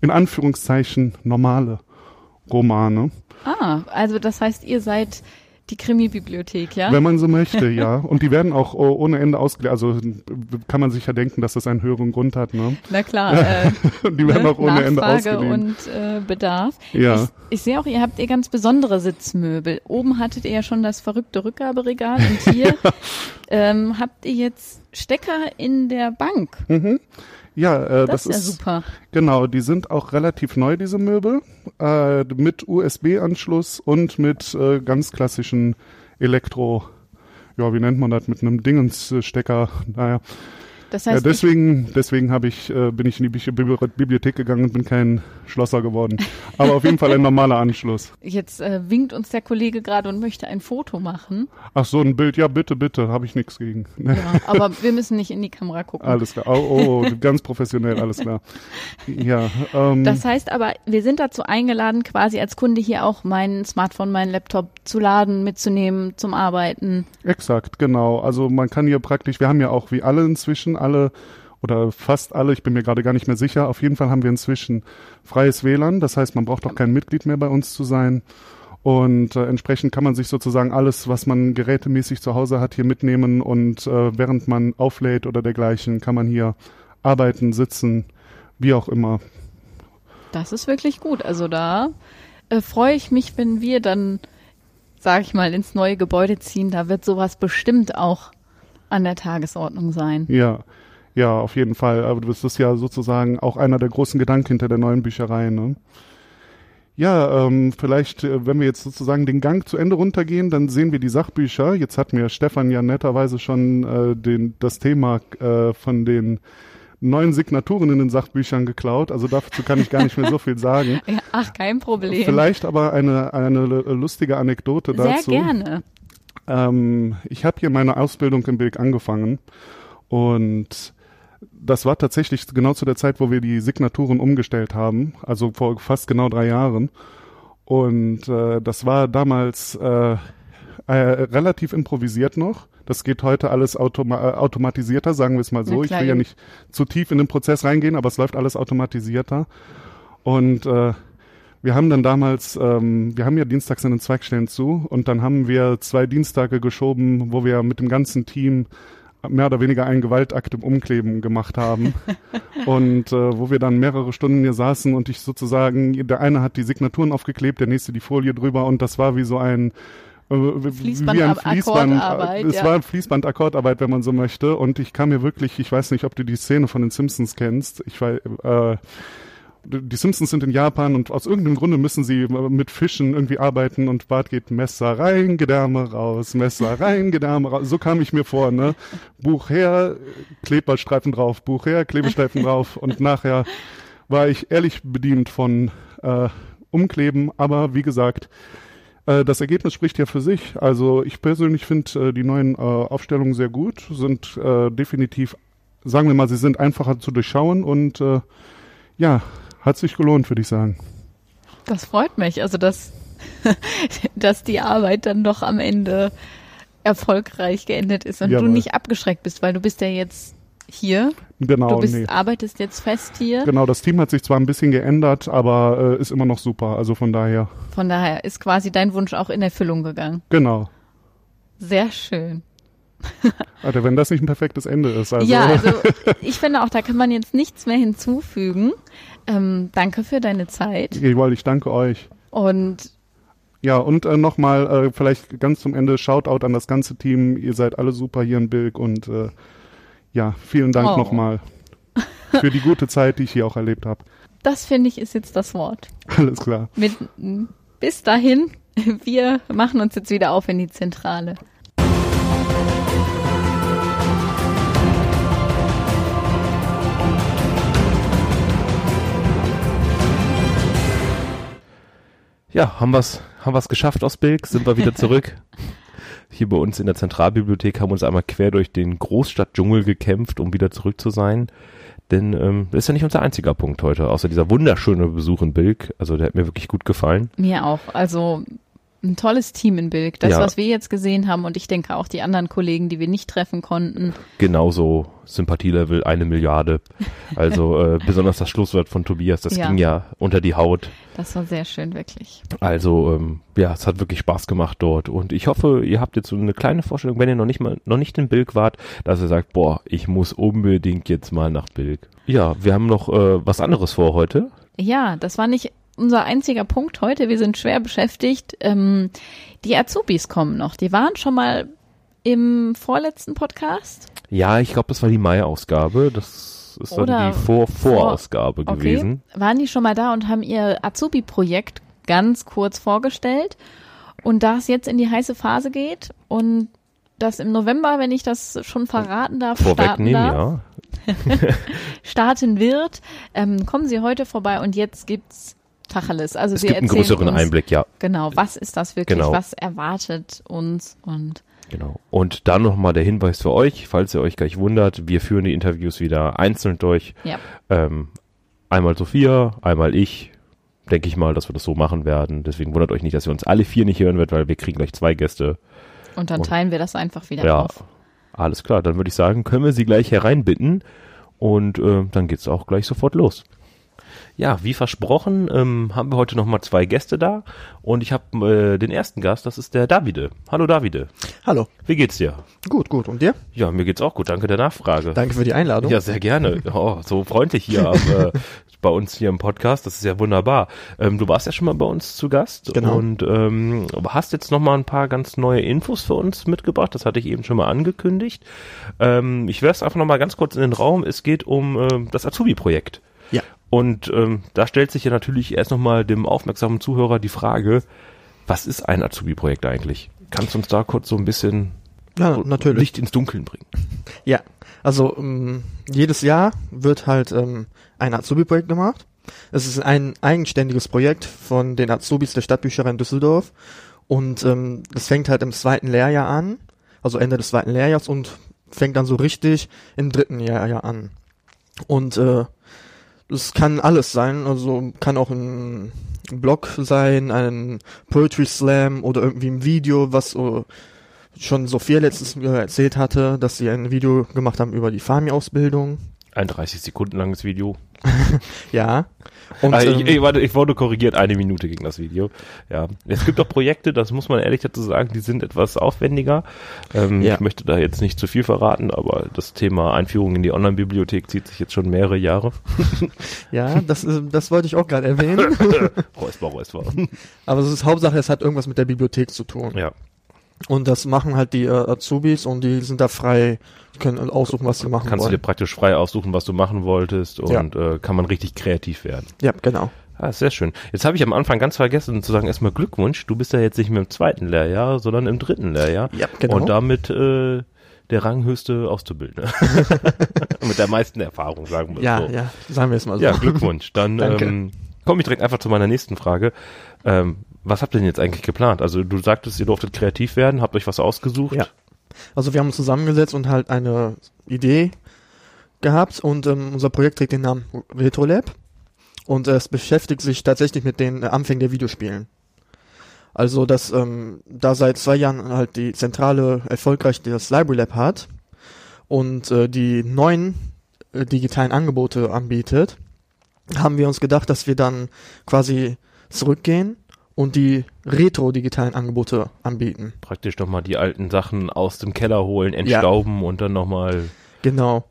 in Anführungszeichen normale Romane. Ah, also das heißt, ihr seid die Krimi-Bibliothek, ja? Wenn man so möchte, ja. Und die werden auch oh, ohne Ende ausgelegt. Also kann man sich ja denken, dass das einen höheren Grund hat, ne? Na klar. Äh, die werden ne? auch ohne Ende Nachfrage ausgeliehen. und äh, Bedarf. Ja. Ich, ich sehe auch, ihr habt ihr ganz besondere Sitzmöbel. Oben hattet ihr ja schon das verrückte Rückgaberegal und hier ähm, habt ihr jetzt Stecker in der Bank. Mhm. Ja, äh, Das, das, ist ja super. genau. Die sind auch relativ neu diese Möbel äh, mit USB-Anschluss und mit äh, ganz klassischen Elektro. Ja, wie nennt man das? Mit einem Dingensstecker. Naja. Das Ja, heißt, ich, deswegen, deswegen habe ich, äh, bin ich in die Bibli- Bibli- Bibliothek gegangen und bin kein Schlosser geworden. Aber auf jeden Fall ein normaler Anschluss. jetzt äh, winkt uns der Kollege gerade und möchte ein Foto machen. Ach so, ein Bild. Ja, bitte, bitte. Habe ich nichts gegen. Ja, aber wir müssen nicht in die Kamera gucken. Alles klar. Oh, oh, ganz professionell, alles klar. Ja, ähm, Das heißt aber, wir sind dazu eingeladen, quasi als Kunde hier auch mein Smartphone, meinen Laptop zu laden, mitzunehmen, zum Arbeiten. exakt, genau. Also man kann hier praktisch, wir haben ja auch wie alle inzwischen, alle oder fast alle, ich bin mir gerade gar nicht mehr sicher, auf jeden Fall haben wir inzwischen freies WLAN. Das heißt, man braucht auch kein Mitglied mehr bei uns zu sein. Und äh, entsprechend kann man sich sozusagen alles, was man gerätemäßig zu Hause hat, hier mitnehmen und äh, während man auflädt oder dergleichen, kann man hier arbeiten, sitzen, wie auch immer. Das ist wirklich gut. Also da äh, freue ich mich, wenn wir dann, sag ich mal, ins neue Gebäude ziehen. Da wird sowas bestimmt auch an der Tagesordnung sein. Ja, ja, auf jeden Fall. Aber das ist ja sozusagen auch einer der großen Gedanken hinter der neuen Bücherei. Ne? Ja, ähm, vielleicht, äh, wenn wir jetzt sozusagen den Gang zu Ende runtergehen, dann sehen wir die Sachbücher. Jetzt hat mir Stefan ja netterweise schon äh, den, das Thema äh, von den neuen Signaturen in den Sachbüchern geklaut. Also dazu kann ich gar nicht mehr so viel sagen. Ja, ach, kein Problem. Vielleicht aber eine, eine lustige Anekdote Sehr dazu. gerne. Ähm, ich habe hier meine Ausbildung im Bilk angefangen und das war tatsächlich genau zu der Zeit, wo wir die Signaturen umgestellt haben, also vor fast genau drei Jahren. Und äh, das war damals äh, äh, relativ improvisiert noch. Das geht heute alles automa äh, automatisierter, sagen wir es mal so. Ich will ja nicht zu tief in den Prozess reingehen, aber es läuft alles automatisierter. Und äh, wir haben dann damals, ähm, wir haben ja dienstags in den Zweigstellen zu und dann haben wir zwei Dienstage geschoben, wo wir mit dem ganzen Team mehr oder weniger einen Gewaltakt im Umkleben gemacht haben. Und äh, wo wir dann mehrere Stunden hier saßen und ich sozusagen, der eine hat die Signaturen aufgeklebt, der nächste die Folie drüber und das war wie so ein äh, wie Fließband- wie ein Fließband, Akkordarbeit, es ja. war ein Fließband Akkordarbeit, wenn man so möchte. Und ich kam mir wirklich, ich weiß nicht, ob du die Szene von den Simpsons kennst, ich war, äh, die Simpsons sind in Japan und aus irgendeinem Grunde müssen sie mit Fischen irgendwie arbeiten und Bart geht Messer rein, Gedärme raus, Messer rein, Gedärme raus. So kam ich mir vor, ne? Buch her, Kleberstreifen drauf, Buch her, Klebestreifen drauf und nachher war ich ehrlich bedient von äh, Umkleben, aber wie gesagt, äh, das Ergebnis spricht ja für sich. Also ich persönlich finde äh, die neuen äh, Aufstellungen sehr gut, sind äh, definitiv, sagen wir mal, sie sind einfacher zu durchschauen und äh, ja, hat sich gelohnt, würde ich sagen. Das freut mich. Also, dass, dass die Arbeit dann doch am Ende erfolgreich geendet ist und Jawohl. du nicht abgeschreckt bist, weil du bist ja jetzt hier. Genau, du bist, nee. arbeitest jetzt fest hier. Genau, das Team hat sich zwar ein bisschen geändert, aber äh, ist immer noch super. Also von daher, Von daher ist quasi dein Wunsch auch in Erfüllung gegangen. genau. Sehr schön. Alter, wenn das nicht ein perfektes Ende ist. Also, ja, also ich finde auch, da kann man jetzt nichts mehr hinzufügen. Ähm, danke für deine Zeit Jawohl, ich danke euch. und Ja, und äh, nochmal, äh, vielleicht ganz zum Ende, Shoutout an das ganze Team. Ihr seid alle super hier in Bilk und äh, ja, vielen Dank Oh. nochmal für die gute Zeit, die ich hier auch erlebt habe. das finde ich ist jetzt das Wort. Alles klar. Mit, bis dahin, wir machen uns jetzt wieder auf in die Zentrale. Ja, haben wir's, haben wir's geschafft aus Bilk, sind wir wieder zurück. hier bei uns in der Zentralbibliothek, haben uns einmal quer durch den Großstadtdschungel gekämpft, um wieder zurück zu sein. Denn ähm, das ist ja nicht unser einziger Punkt heute, außer dieser wunderschöne Besuch in Bilk. Also der hat mir wirklich gut gefallen. Mir auch. Also ein tolles Team in Bilk. Das, Ja. was wir jetzt gesehen haben und ich denke auch die anderen Kollegen, die wir nicht treffen konnten. Genauso Sympathielevel eine Milliarde. Also äh, besonders das Schlusswort von Tobias, das Ja. ging ja unter die Haut. Das war sehr schön, wirklich. Also ähm, ja, es hat wirklich Spaß gemacht dort und ich hoffe, ihr habt jetzt so eine kleine Vorstellung, wenn ihr noch nicht mal noch nicht in Bilk wart, dass ihr sagt, boah, ich muss unbedingt jetzt mal nach Bilk. Ja, wir haben noch äh, was anderes vor heute. Ja, das war nicht unser einziger Punkt heute. Wir sind schwer beschäftigt. Ähm, die Azubis kommen noch. Die waren schon mal im vorletzten Podcast. Ja, ich glaube, das war die Mai-Ausgabe. Das ist Oder dann die Vor vor- Vorausgabe Okay. gewesen. Waren die schon mal da und haben ihr Azubi-Projekt ganz kurz vorgestellt. Und da es jetzt in die heiße Phase geht und das im November, wenn ich das schon verraten darf, starten darf, ja. starten wird, ähm, kommen Sie heute vorbei und jetzt gibt's Tacheles. Also Es Sie gibt einen größeren uns, Einblick, ja. Genau, was ist das wirklich? Genau. Was erwartet uns? Und Genau. Und dann nochmal der Hinweis für euch, falls ihr euch gleich wundert, wir führen die Interviews wieder einzeln durch. ja, Ähm, einmal Sophia, einmal ich. Denke ich mal, dass wir das so machen werden. Deswegen wundert euch nicht, dass ihr uns alle vier nicht hören wird, weil wir kriegen gleich zwei Gäste. und dann Und- teilen wir das einfach wieder Ja, auf. alles klar. Dann würde ich sagen, können wir sie gleich hereinbitten und äh, dann geht's auch gleich sofort los. Ja, wie versprochen, ähm, haben wir heute nochmal zwei Gäste da und ich habe äh, den ersten Gast, das ist der Davide. Hallo Davide, Hallo. wie geht's dir? Gut, gut. Und dir? Ja, mir geht's auch gut, danke der Nachfrage. Danke für die Einladung. Ja, sehr gerne. Oh, so freundlich hier am, äh, bei uns hier im Podcast. Das ist ja wunderbar. Ähm, du warst ja schon mal bei uns zu Gast Genau. und ähm, hast jetzt noch mal ein paar ganz neue Infos für uns mitgebracht. Das hatte ich eben schon mal angekündigt. Ähm, ich werfe es einfach noch mal ganz kurz in den Raum. Es geht um ähm, das Azubi-Projekt. Ja. Und ähm, da stellt sich ja natürlich erst noch mal dem aufmerksamen Zuhörer die Frage, was ist ein Azubi-Projekt eigentlich? Kannst du uns da kurz so ein bisschen Ja, natürlich. Licht ins Dunkeln bringen? Ja. Also ähm, jedes Jahr wird halt ähm, ein Azubi-Projekt gemacht. Es ist ein eigenständiges Projekt von den Azubis der Stadtbücherei in Düsseldorf. Und ähm, das fängt halt im zweiten Lehrjahr an, also Ende des zweiten Lehrjahrs und fängt dann so richtig im dritten Lehrjahr an. Und äh, das kann alles sein, also kann auch ein Blog sein, ein Poetry Slam oder irgendwie ein Video, was so schon Sophia letztes Jahr erzählt hatte, dass sie ein Video gemacht haben über die Fami-Ausbildung. Ein 30 Sekunden langes Video. Ja. Und ah, ähm, ich, ich, warte, ich wurde korrigiert, eine Minute ging das Video. Ja. Es gibt auch Projekte, das muss man ehrlich dazu sagen, die sind etwas aufwendiger. Ähm, Ja. Ich möchte da jetzt nicht zu viel verraten, aber das Thema Einführung in die Online-Bibliothek zieht sich jetzt schon mehrere Jahre. ja, das, das wollte ich auch gerade erwähnen. Räusper, Räusper. Aber es ist Hauptsache, es hat irgendwas mit der Bibliothek zu tun. ja. Und das machen halt die äh, Azubis und die sind da frei, können aussuchen, was sie machen Kannst du dir wollen. praktisch frei aussuchen, was du machen wolltest Ja. und äh, kann man richtig kreativ werden. Ja, genau. Ah, sehr schön. Jetzt habe ich am Anfang ganz vergessen zu sagen, erstmal Glückwunsch. Du bist ja jetzt nicht mehr im zweiten Lehrjahr, sondern im dritten Lehrjahr. Ja, genau. Und damit äh, der ranghöchste Auszubildende. Mit der meisten Erfahrung, sagen wir Ja, so. ja, sagen wir es mal so. Ja, Glückwunsch. Dann ähm, komme ich direkt einfach zu meiner nächsten Frage. Ähm, was habt ihr denn jetzt eigentlich geplant? Also du sagtest, ihr durftet kreativ werden, habt euch was ausgesucht. Ja. Also wir haben uns zusammengesetzt und halt eine Idee gehabt und ähm, unser Projekt trägt den Namen RetroLab und es beschäftigt sich tatsächlich mit den äh, Anfängen der Videospielen. Also dass ähm, da seit zwei Jahren halt die Zentrale erfolgreich das Library Lab hat und äh, die neuen äh, digitalen Angebote anbietet, haben wir uns gedacht, dass wir dann quasi zurückgehen und die retro-digitalen Angebote anbieten. Praktisch nochmal die alten Sachen aus dem Keller holen, entstauben und dann nochmal Genau.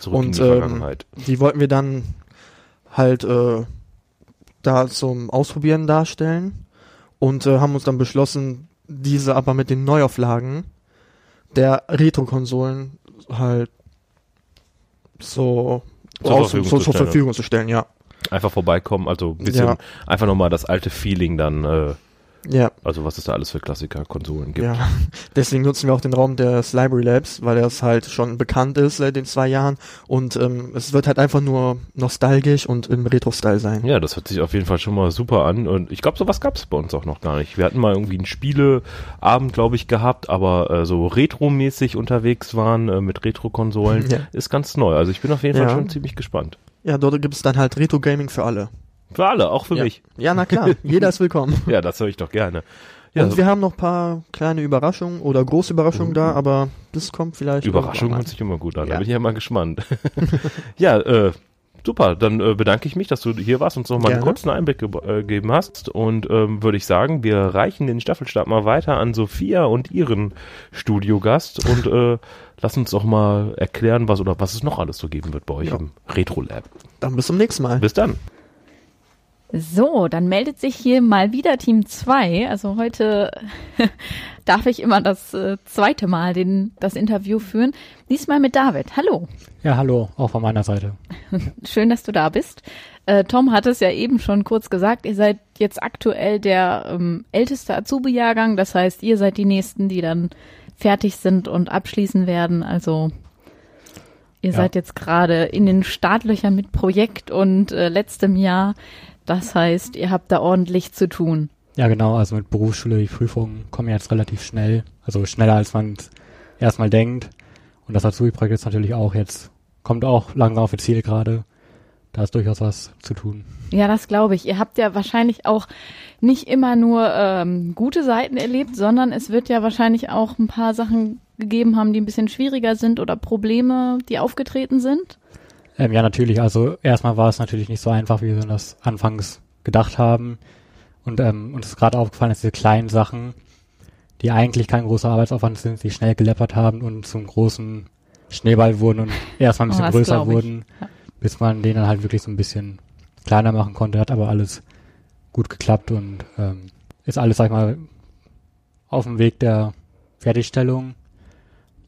zurück in Und, die ähm, Vergangenheit. die wollten wir dann halt äh, da zum Ausprobieren darstellen und äh, haben uns dann beschlossen, diese aber mit den Neuauflagen der Retro-Konsolen halt so Zur aus, Verfügung zur, zu zur Verfügung zu stellen, ja. Einfach vorbeikommen, also ein bisschen Ja. einfach nochmal das alte Feeling dann äh, Ja, Also was es da alles für Klassiker-Konsolen gibt. ja. Deswegen nutzen wir auch den Raum des Library Labs, weil das halt schon bekannt ist seit den zwei Jahren und ähm, es wird halt einfach nur nostalgisch und im Retro-Style sein. Ja, das hört sich auf jeden Fall schon mal super an. Und ich glaube, sowas gab es bei uns auch noch gar nicht. Wir hatten mal irgendwie einen Spieleabend, glaube ich, gehabt, aber äh, so retromäßig unterwegs waren äh, mit Retro-Konsolen Ja. ist ganz neu. Also ich bin auf jeden Ja. Fall schon ziemlich gespannt. Ja, dort gibt es dann halt Retro-Gaming für alle. Für alle, auch für Ja. mich. Ja, na klar, jeder ist willkommen. Ja, das höre ich doch gerne. Ja, und wir haben noch paar kleine Überraschungen oder große Überraschungen da, aber das kommt vielleicht. Überraschung irgendwann hört sich immer gut an. Da Ja. bin ich ja mal gespannt. ja, äh, super. Dann äh, bedanke ich mich, dass du hier warst und uns noch mal einen kurzen Einblick ge äh, gegeben hast. Und ähm, würde ich sagen, wir reichen den Staffelstab mal weiter an Sophia und ihren Studiogast und äh, lass uns doch mal erklären, was oder was es noch alles so geben wird bei euch Ja. im Retro Lab. Dann bis zum nächsten Mal. Bis dann. So, dann meldet sich hier mal wieder Team 2. Also heute darf ich immer das äh, zweite Mal den, das Interview führen. Diesmal mit David. Hallo. Ja, hallo, auch von meiner Seite. Schön, dass du da bist. Äh, Tom hat es ja eben schon kurz gesagt, ihr seid jetzt aktuell der ähm, älteste Azubi-Jahrgang. Das heißt, ihr seid die Nächsten, die dann fertig sind und abschließen werden. Also ihr Ja. seid jetzt gerade in den Startlöchern mit Projekt und äh, letztem Jahr. Das heißt, ihr habt da ordentlich zu tun. Ja, genau, also mit Berufsschule, die Prüfungen kommen jetzt relativ schnell, also schneller als man es erstmal denkt. Und das Azubi-Projekt ist natürlich auch jetzt, kommt auch langsam auf ihr Ziel gerade. Da ist durchaus was zu tun. Ja, das glaube ich. Ihr habt ja wahrscheinlich auch nicht immer nur ähm, gute Seiten erlebt, sondern es wird ja wahrscheinlich auch ein paar Sachen gegeben haben, die ein bisschen schwieriger sind oder Probleme, die aufgetreten sind. Ähm, ja, natürlich, also erstmal war es natürlich nicht so einfach, wie wir das anfangs gedacht haben. Und ähm, uns ist gerade aufgefallen, dass diese kleinen Sachen, die eigentlich kein großer Arbeitsaufwand sind, sich schnell geleppert haben und zum großen Schneeball wurden und erstmal ein Oh, bisschen das größer wurden, Ja. bis man den dann halt wirklich so ein bisschen kleiner machen konnte. Hat aber alles gut geklappt und ähm, ist alles, sag ich mal, auf dem Weg der Fertigstellung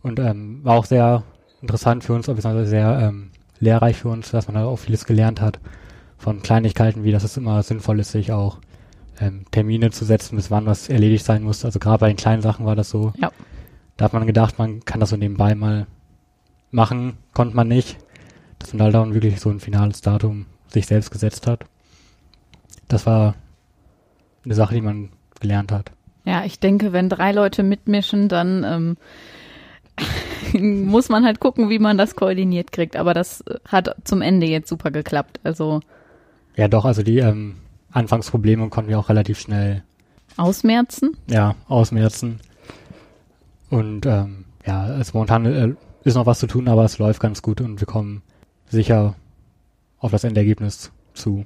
und ähm, war auch sehr interessant für uns, beziehungsweise sehr ähm, lehrreich für uns, dass man da auch vieles gelernt hat von Kleinigkeiten, wie das es immer sinnvoll ist, sich auch ähm, Termine zu setzen, bis wann was erledigt sein muss. Also gerade bei den kleinen Sachen war das so. Ja. Da hat man gedacht, man kann das so nebenbei mal machen, konnte man nicht. Dass man halt dann wirklich so ein finales Datum sich selbst gesetzt hat. Das war eine Sache, die man gelernt hat. Ja, ich denke, wenn drei Leute mitmischen, dann ähm, muss man halt gucken, wie man das koordiniert kriegt. Aber das hat zum Ende jetzt super geklappt. Also Ja, doch, also die ähm, Anfangsprobleme konnten wir auch relativ schnell ausmerzen. ja, ausmerzen. Und ähm, ja, also momentan äh, ist noch was zu tun, aber es läuft ganz gut und wir kommen sicher auf das Endergebnis zu.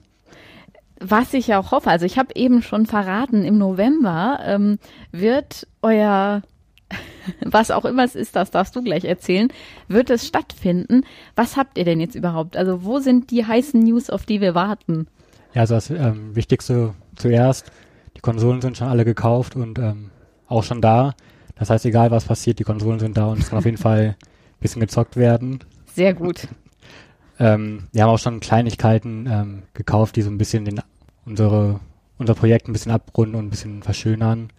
Was ich ja auch hoffe, also ich habe eben schon verraten, im November ähm, wird euer, was auch immer es ist, das darfst du gleich erzählen, wird es stattfinden. Was habt ihr denn jetzt überhaupt? Also wo sind die heißen News, auf die wir warten? Ja, also das ähm, Wichtigste zuerst, die Konsolen sind schon alle gekauft und ähm, auch schon da. Das heißt, egal was passiert, die Konsolen sind da und es kann auf jeden Fall ein bisschen gezockt werden. Sehr gut. Ähm, wir haben auch schon Kleinigkeiten ähm, gekauft, die so ein bisschen den, unsere, unser Projekt ein bisschen abrunden und ein bisschen verschönern.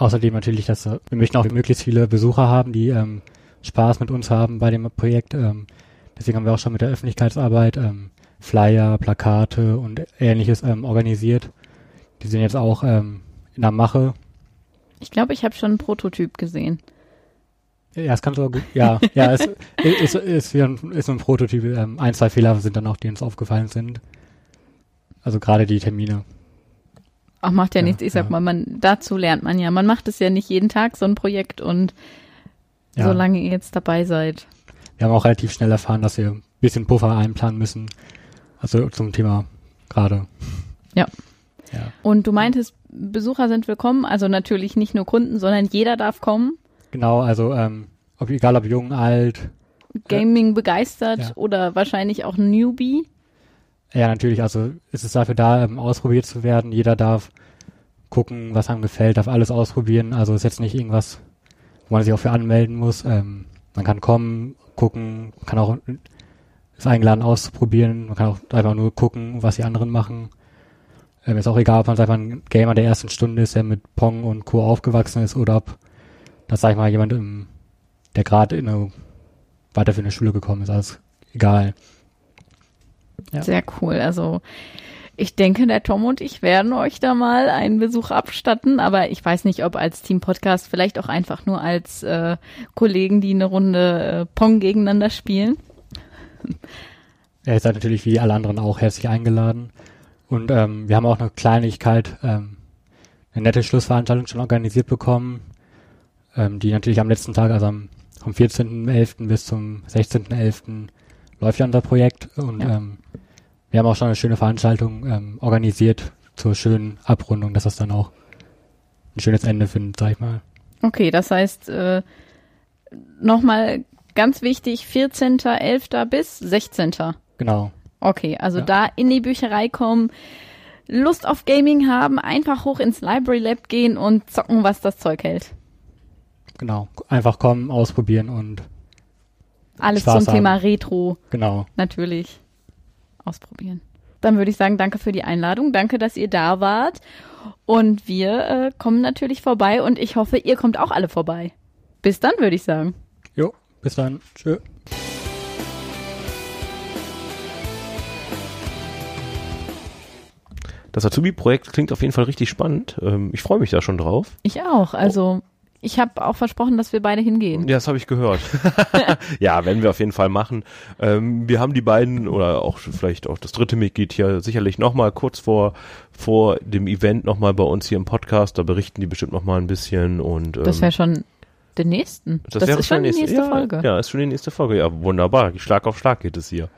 Außerdem natürlich, dass wir möchten auch möglichst viele Besucher haben, die ähm, Spaß mit uns haben bei dem Projekt. Ähm, deswegen haben wir auch schon mit der Öffentlichkeitsarbeit ähm, Flyer, Plakate und ähnliches ähm, organisiert. Die sind jetzt auch ähm, in der Mache. Ich glaube, ich habe schon einen Prototyp gesehen. Ja, es kann sogar gut. Ja, ja, es ist, ist, ist, wie ein, ist so ein Prototyp. Ähm, ein, zwei Fehler sind dann auch, die uns aufgefallen sind. Also gerade die Termine. Ach, macht ja, Ja, nichts. Ich sag ja. mal, man, dazu lernt man ja. Man macht es ja nicht jeden Tag, so ein Projekt und Ja. solange ihr jetzt dabei seid. Wir haben auch relativ schnell erfahren, dass wir ein bisschen Puffer einplanen müssen. Also zum Thema gerade. Ja. Ja, Und du meintest, Besucher sind willkommen, also natürlich nicht nur Kunden, sondern jeder darf kommen. genau. Also ähm, ob, egal ob jung, alt. Gaming begeistert Ja. oder wahrscheinlich auch ein Newbie. Ja, natürlich. Also es ist dafür da, ähm, ausprobiert zu werden. Jeder darf gucken, was einem gefällt, darf alles ausprobieren. Also ist jetzt nicht irgendwas, wo man sich auch für anmelden muss. Ähm, man kann kommen, gucken, kann auch ist eingeladen auszuprobieren. Man kann auch einfach nur gucken, was die anderen machen. Ähm, ist auch egal, ob man, mal, ein Gamer der ersten Stunde ist, der mit Pong und Co. aufgewachsen ist, oder ob das, sag ich mal, jemand, im, der gerade in eine weiterführende Schule gekommen ist. Also egal. Ja. Sehr cool. Also ich denke, der Tom und ich werden euch da mal einen Besuch abstatten, aber ich weiß nicht, ob als Team-Podcast, vielleicht auch einfach nur als äh, Kollegen, die eine Runde äh, Pong gegeneinander spielen. Er ist halt natürlich wie alle anderen auch herzlich eingeladen. Und ähm, wir haben auch eine Kleinigkeit, ähm, eine nette Schlussveranstaltung schon organisiert bekommen, ähm, die natürlich am letzten Tag, also am, vom 14.11. bis zum 16.11. läuft ja unser Projekt und Ja. ähm, wir haben auch schon eine schöne Veranstaltung ähm, organisiert zur schönen Abrundung, dass das dann auch ein schönes Ende findet, sag ich mal. Okay, das heißt, äh, nochmal ganz wichtig, 14.11. bis 16. Genau. Okay, also Ja. da in die Bücherei kommen, Lust auf Gaming haben, einfach hoch ins Library Lab gehen und zocken, was das Zeug hält. Genau. Einfach kommen, ausprobieren und Alles Spaß zum Thema haben. Retro genau. natürlich ausprobieren. Dann würde ich sagen, danke für die Einladung, danke, dass ihr da wart und wir äh, kommen natürlich vorbei und ich hoffe, ihr kommt auch alle vorbei. Bis dann, würde ich sagen. Jo, bis dann. Tschö. Das Azubi-Projekt klingt auf jeden Fall richtig spannend. Ähm, ich freue mich da schon drauf. Ich auch. Also ich habe auch versprochen, dass wir beide hingehen. Ja, das habe ich gehört. ja, werden wir auf jeden Fall machen. Ähm, wir haben die beiden oder auch vielleicht auch das dritte Mitglied hier sicherlich nochmal kurz vor vor dem Event nochmal bei uns hier im Podcast. Da berichten die bestimmt nochmal ein bisschen und ähm, Das wäre schon den nächsten. Das, wäre ist schon die nächste- nächste ja, Folge. Ja, ist schon die nächste Folge. Ja, wunderbar. Schlag auf Schlag geht es hier.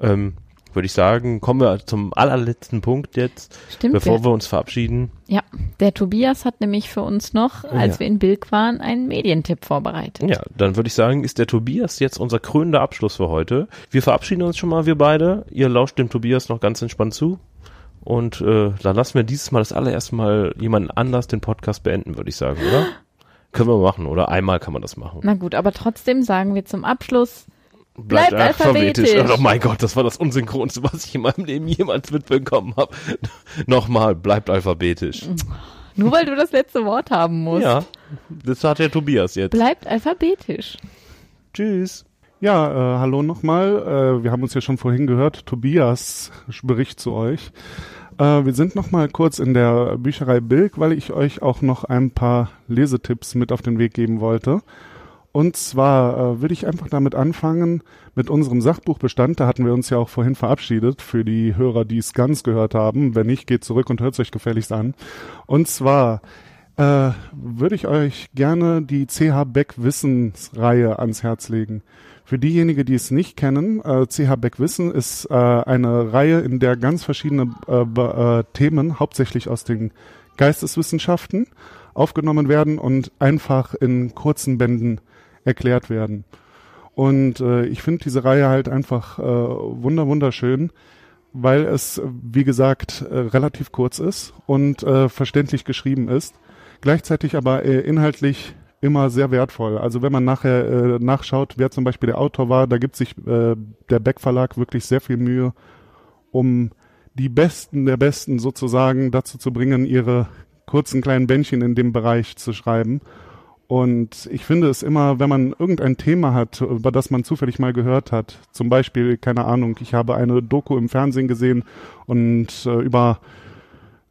Ähm, Würde ich sagen, kommen wir zum allerletzten Punkt jetzt, Stimmt. bevor der, wir uns verabschieden. ja, der Tobias hat nämlich für uns noch, als Ja. wir in Bilk waren, einen Medientipp vorbereitet. Ja, dann würde ich sagen, ist der Tobias jetzt unser krönender Abschluss für heute. Wir verabschieden uns schon mal, wir beide. Ihr lauscht dem Tobias noch ganz entspannt zu. Und äh, dann lassen wir dieses Mal das allererste Mal jemanden anders den Podcast beenden, würde ich sagen, oder? Können wir machen, oder? Einmal kann man das machen. Na gut, aber trotzdem sagen wir zum Abschluss, Bleibt alphabetisch. Oh mein Gott, das war das Unsynchronste, was ich in meinem Leben jemals mitbekommen habe. Nochmal, bleibt alphabetisch. nur weil du das letzte Wort haben musst, Ja, das hat der Tobias jetzt. bleibt alphabetisch. Tschüss. Ja, äh, hallo nochmal. Äh, wir haben uns ja schon vorhin gehört. Tobias Bericht zu euch. Äh, wir sind nochmal kurz in der Bücherei Bilk, weil ich euch auch noch ein paar Lesetipps mit auf den Weg geben wollte. Und zwar äh, würde ich einfach damit anfangen mit unserem Sachbuchbestand. Da hatten wir uns ja auch vorhin verabschiedet für die Hörer, die es ganz gehört haben. Wenn nicht, geht zurück und hört es euch gefälligst an. Und zwar äh, würde ich euch gerne die CH Beck Wissensreihe ans Herz legen. Für diejenigen, die es nicht kennen, äh, CH Beck Wissen ist äh, eine Reihe, in der ganz verschiedene äh, äh, Themen, hauptsächlich aus den Geisteswissenschaften, aufgenommen werden und einfach in kurzen Bänden erklärt werden. Und äh, ich finde diese Reihe halt einfach äh, wunder wunderschön, weil es, wie gesagt, äh, relativ kurz ist und äh, verständlich geschrieben ist, gleichzeitig aber äh, inhaltlich immer sehr wertvoll. Also wenn man nachher äh, nachschaut, wer zum Beispiel der Autor war, da gibt sich äh, der Beck Verlag wirklich sehr viel Mühe, um die Besten der Besten sozusagen dazu zu bringen, ihre kurzen kleinen Bändchen in dem Bereich zu schreiben. Und ich finde es immer, wenn man irgendein Thema hat, über das man zufällig mal gehört hat, zum Beispiel, keine Ahnung, ich habe eine Doku im Fernsehen gesehen und äh, über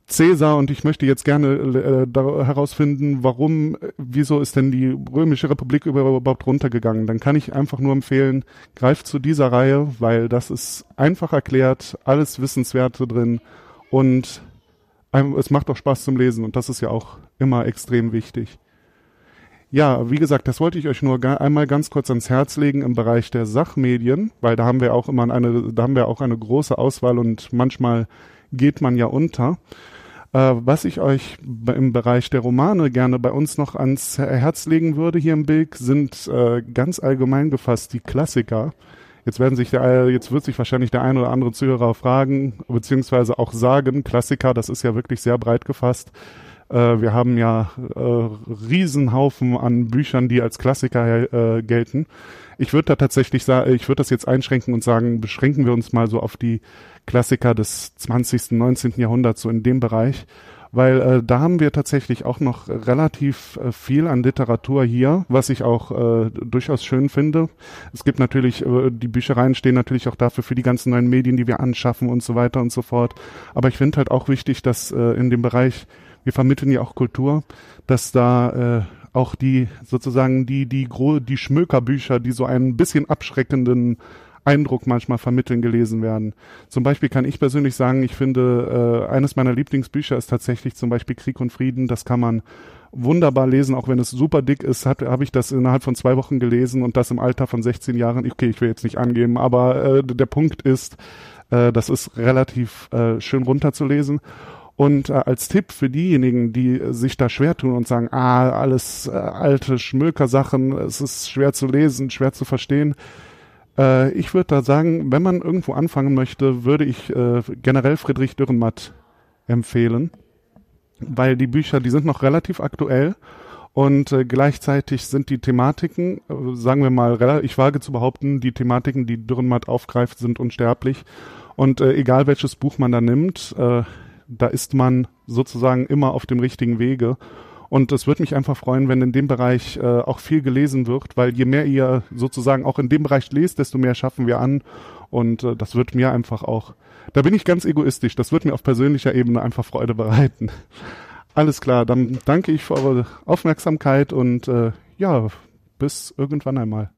Cäsar und ich möchte jetzt gerne äh, herausfinden, warum, äh, wieso ist denn die Römische Republik über- überhaupt runtergegangen? Dann kann ich einfach nur empfehlen, greift zu dieser Reihe, weil das ist einfach erklärt, alles Wissenswerte drin und es macht auch Spaß zum Lesen und das ist ja auch immer extrem wichtig. Ja, wie gesagt, das wollte ich euch nur einmal ganz kurz ans Herz legen im Bereich der Sachmedien, weil da haben wir auch immer eine, da haben wir auch eine große Auswahl und manchmal geht man ja unter. Äh, was ich euch im Bereich der Romane gerne bei uns noch ans Herz legen würde hier im Bild, sind äh, ganz allgemein gefasst die Klassiker. Jetzt werden sich der, äh, jetzt wird sich wahrscheinlich der ein oder andere Zuhörer fragen, beziehungsweise auch sagen, Klassiker, das ist ja wirklich sehr breit gefasst. Äh, wir haben ja äh, Riesenhaufen an Büchern, die als Klassiker äh, gelten. Ich würde da tatsächlich sagen, ich würde das jetzt einschränken und sagen, beschränken wir uns mal so auf die Klassiker des 20., 19. Jahrhunderts, so in dem Bereich weil äh, da haben wir tatsächlich auch noch relativ äh, viel an Literatur hier, was ich auch äh, durchaus schön finde. Es gibt natürlich, äh, die Büchereien stehen natürlich auch dafür für die ganzen neuen Medien, die wir anschaffen und so weiter und so fort. Aber ich finde halt auch wichtig, dass äh, in dem Bereich, wir vermitteln ja auch Kultur, dass da äh, auch die sozusagen die die die Schmökerbücher, die so einen bisschen abschreckenden Eindruck manchmal vermitteln gelesen werden. Zum Beispiel kann ich persönlich sagen, ich finde, äh, eines meiner Lieblingsbücher ist tatsächlich zum Beispiel Krieg und Frieden. Das kann man wunderbar lesen, auch wenn es super dick ist, habe ich das innerhalb von zwei Wochen gelesen und das im Alter von 16 Jahren. Okay, ich will jetzt nicht angeben, aber äh, der Punkt ist, äh, das ist relativ äh, schön runterzulesen. Und äh, als Tipp für diejenigen, die sich da schwer tun und sagen, ah, alles äh, alte Schmöker-Sachen, es ist schwer zu lesen, schwer zu verstehen, äh, ich würde da sagen, wenn man irgendwo anfangen möchte, würde ich äh, generell Friedrich Dürrenmatt empfehlen, weil die Bücher, die sind noch relativ aktuell und äh, gleichzeitig sind die Thematiken, äh, sagen wir mal, ich wage zu behaupten, die Thematiken, die Dürrenmatt aufgreift, sind unsterblich. Und äh, egal welches Buch man da nimmt, äh, da ist man sozusagen immer auf dem richtigen Wege. Und es würde mich einfach freuen, wenn in dem Bereich äh, auch viel gelesen wird, weil je mehr ihr sozusagen auch in dem Bereich lest, desto mehr schaffen wir an. Und äh, das wird mir einfach auch, da bin ich ganz egoistisch, das wird mir auf persönlicher Ebene einfach Freude bereiten. Alles klar, dann danke ich für eure Aufmerksamkeit und äh, ja, bis irgendwann einmal.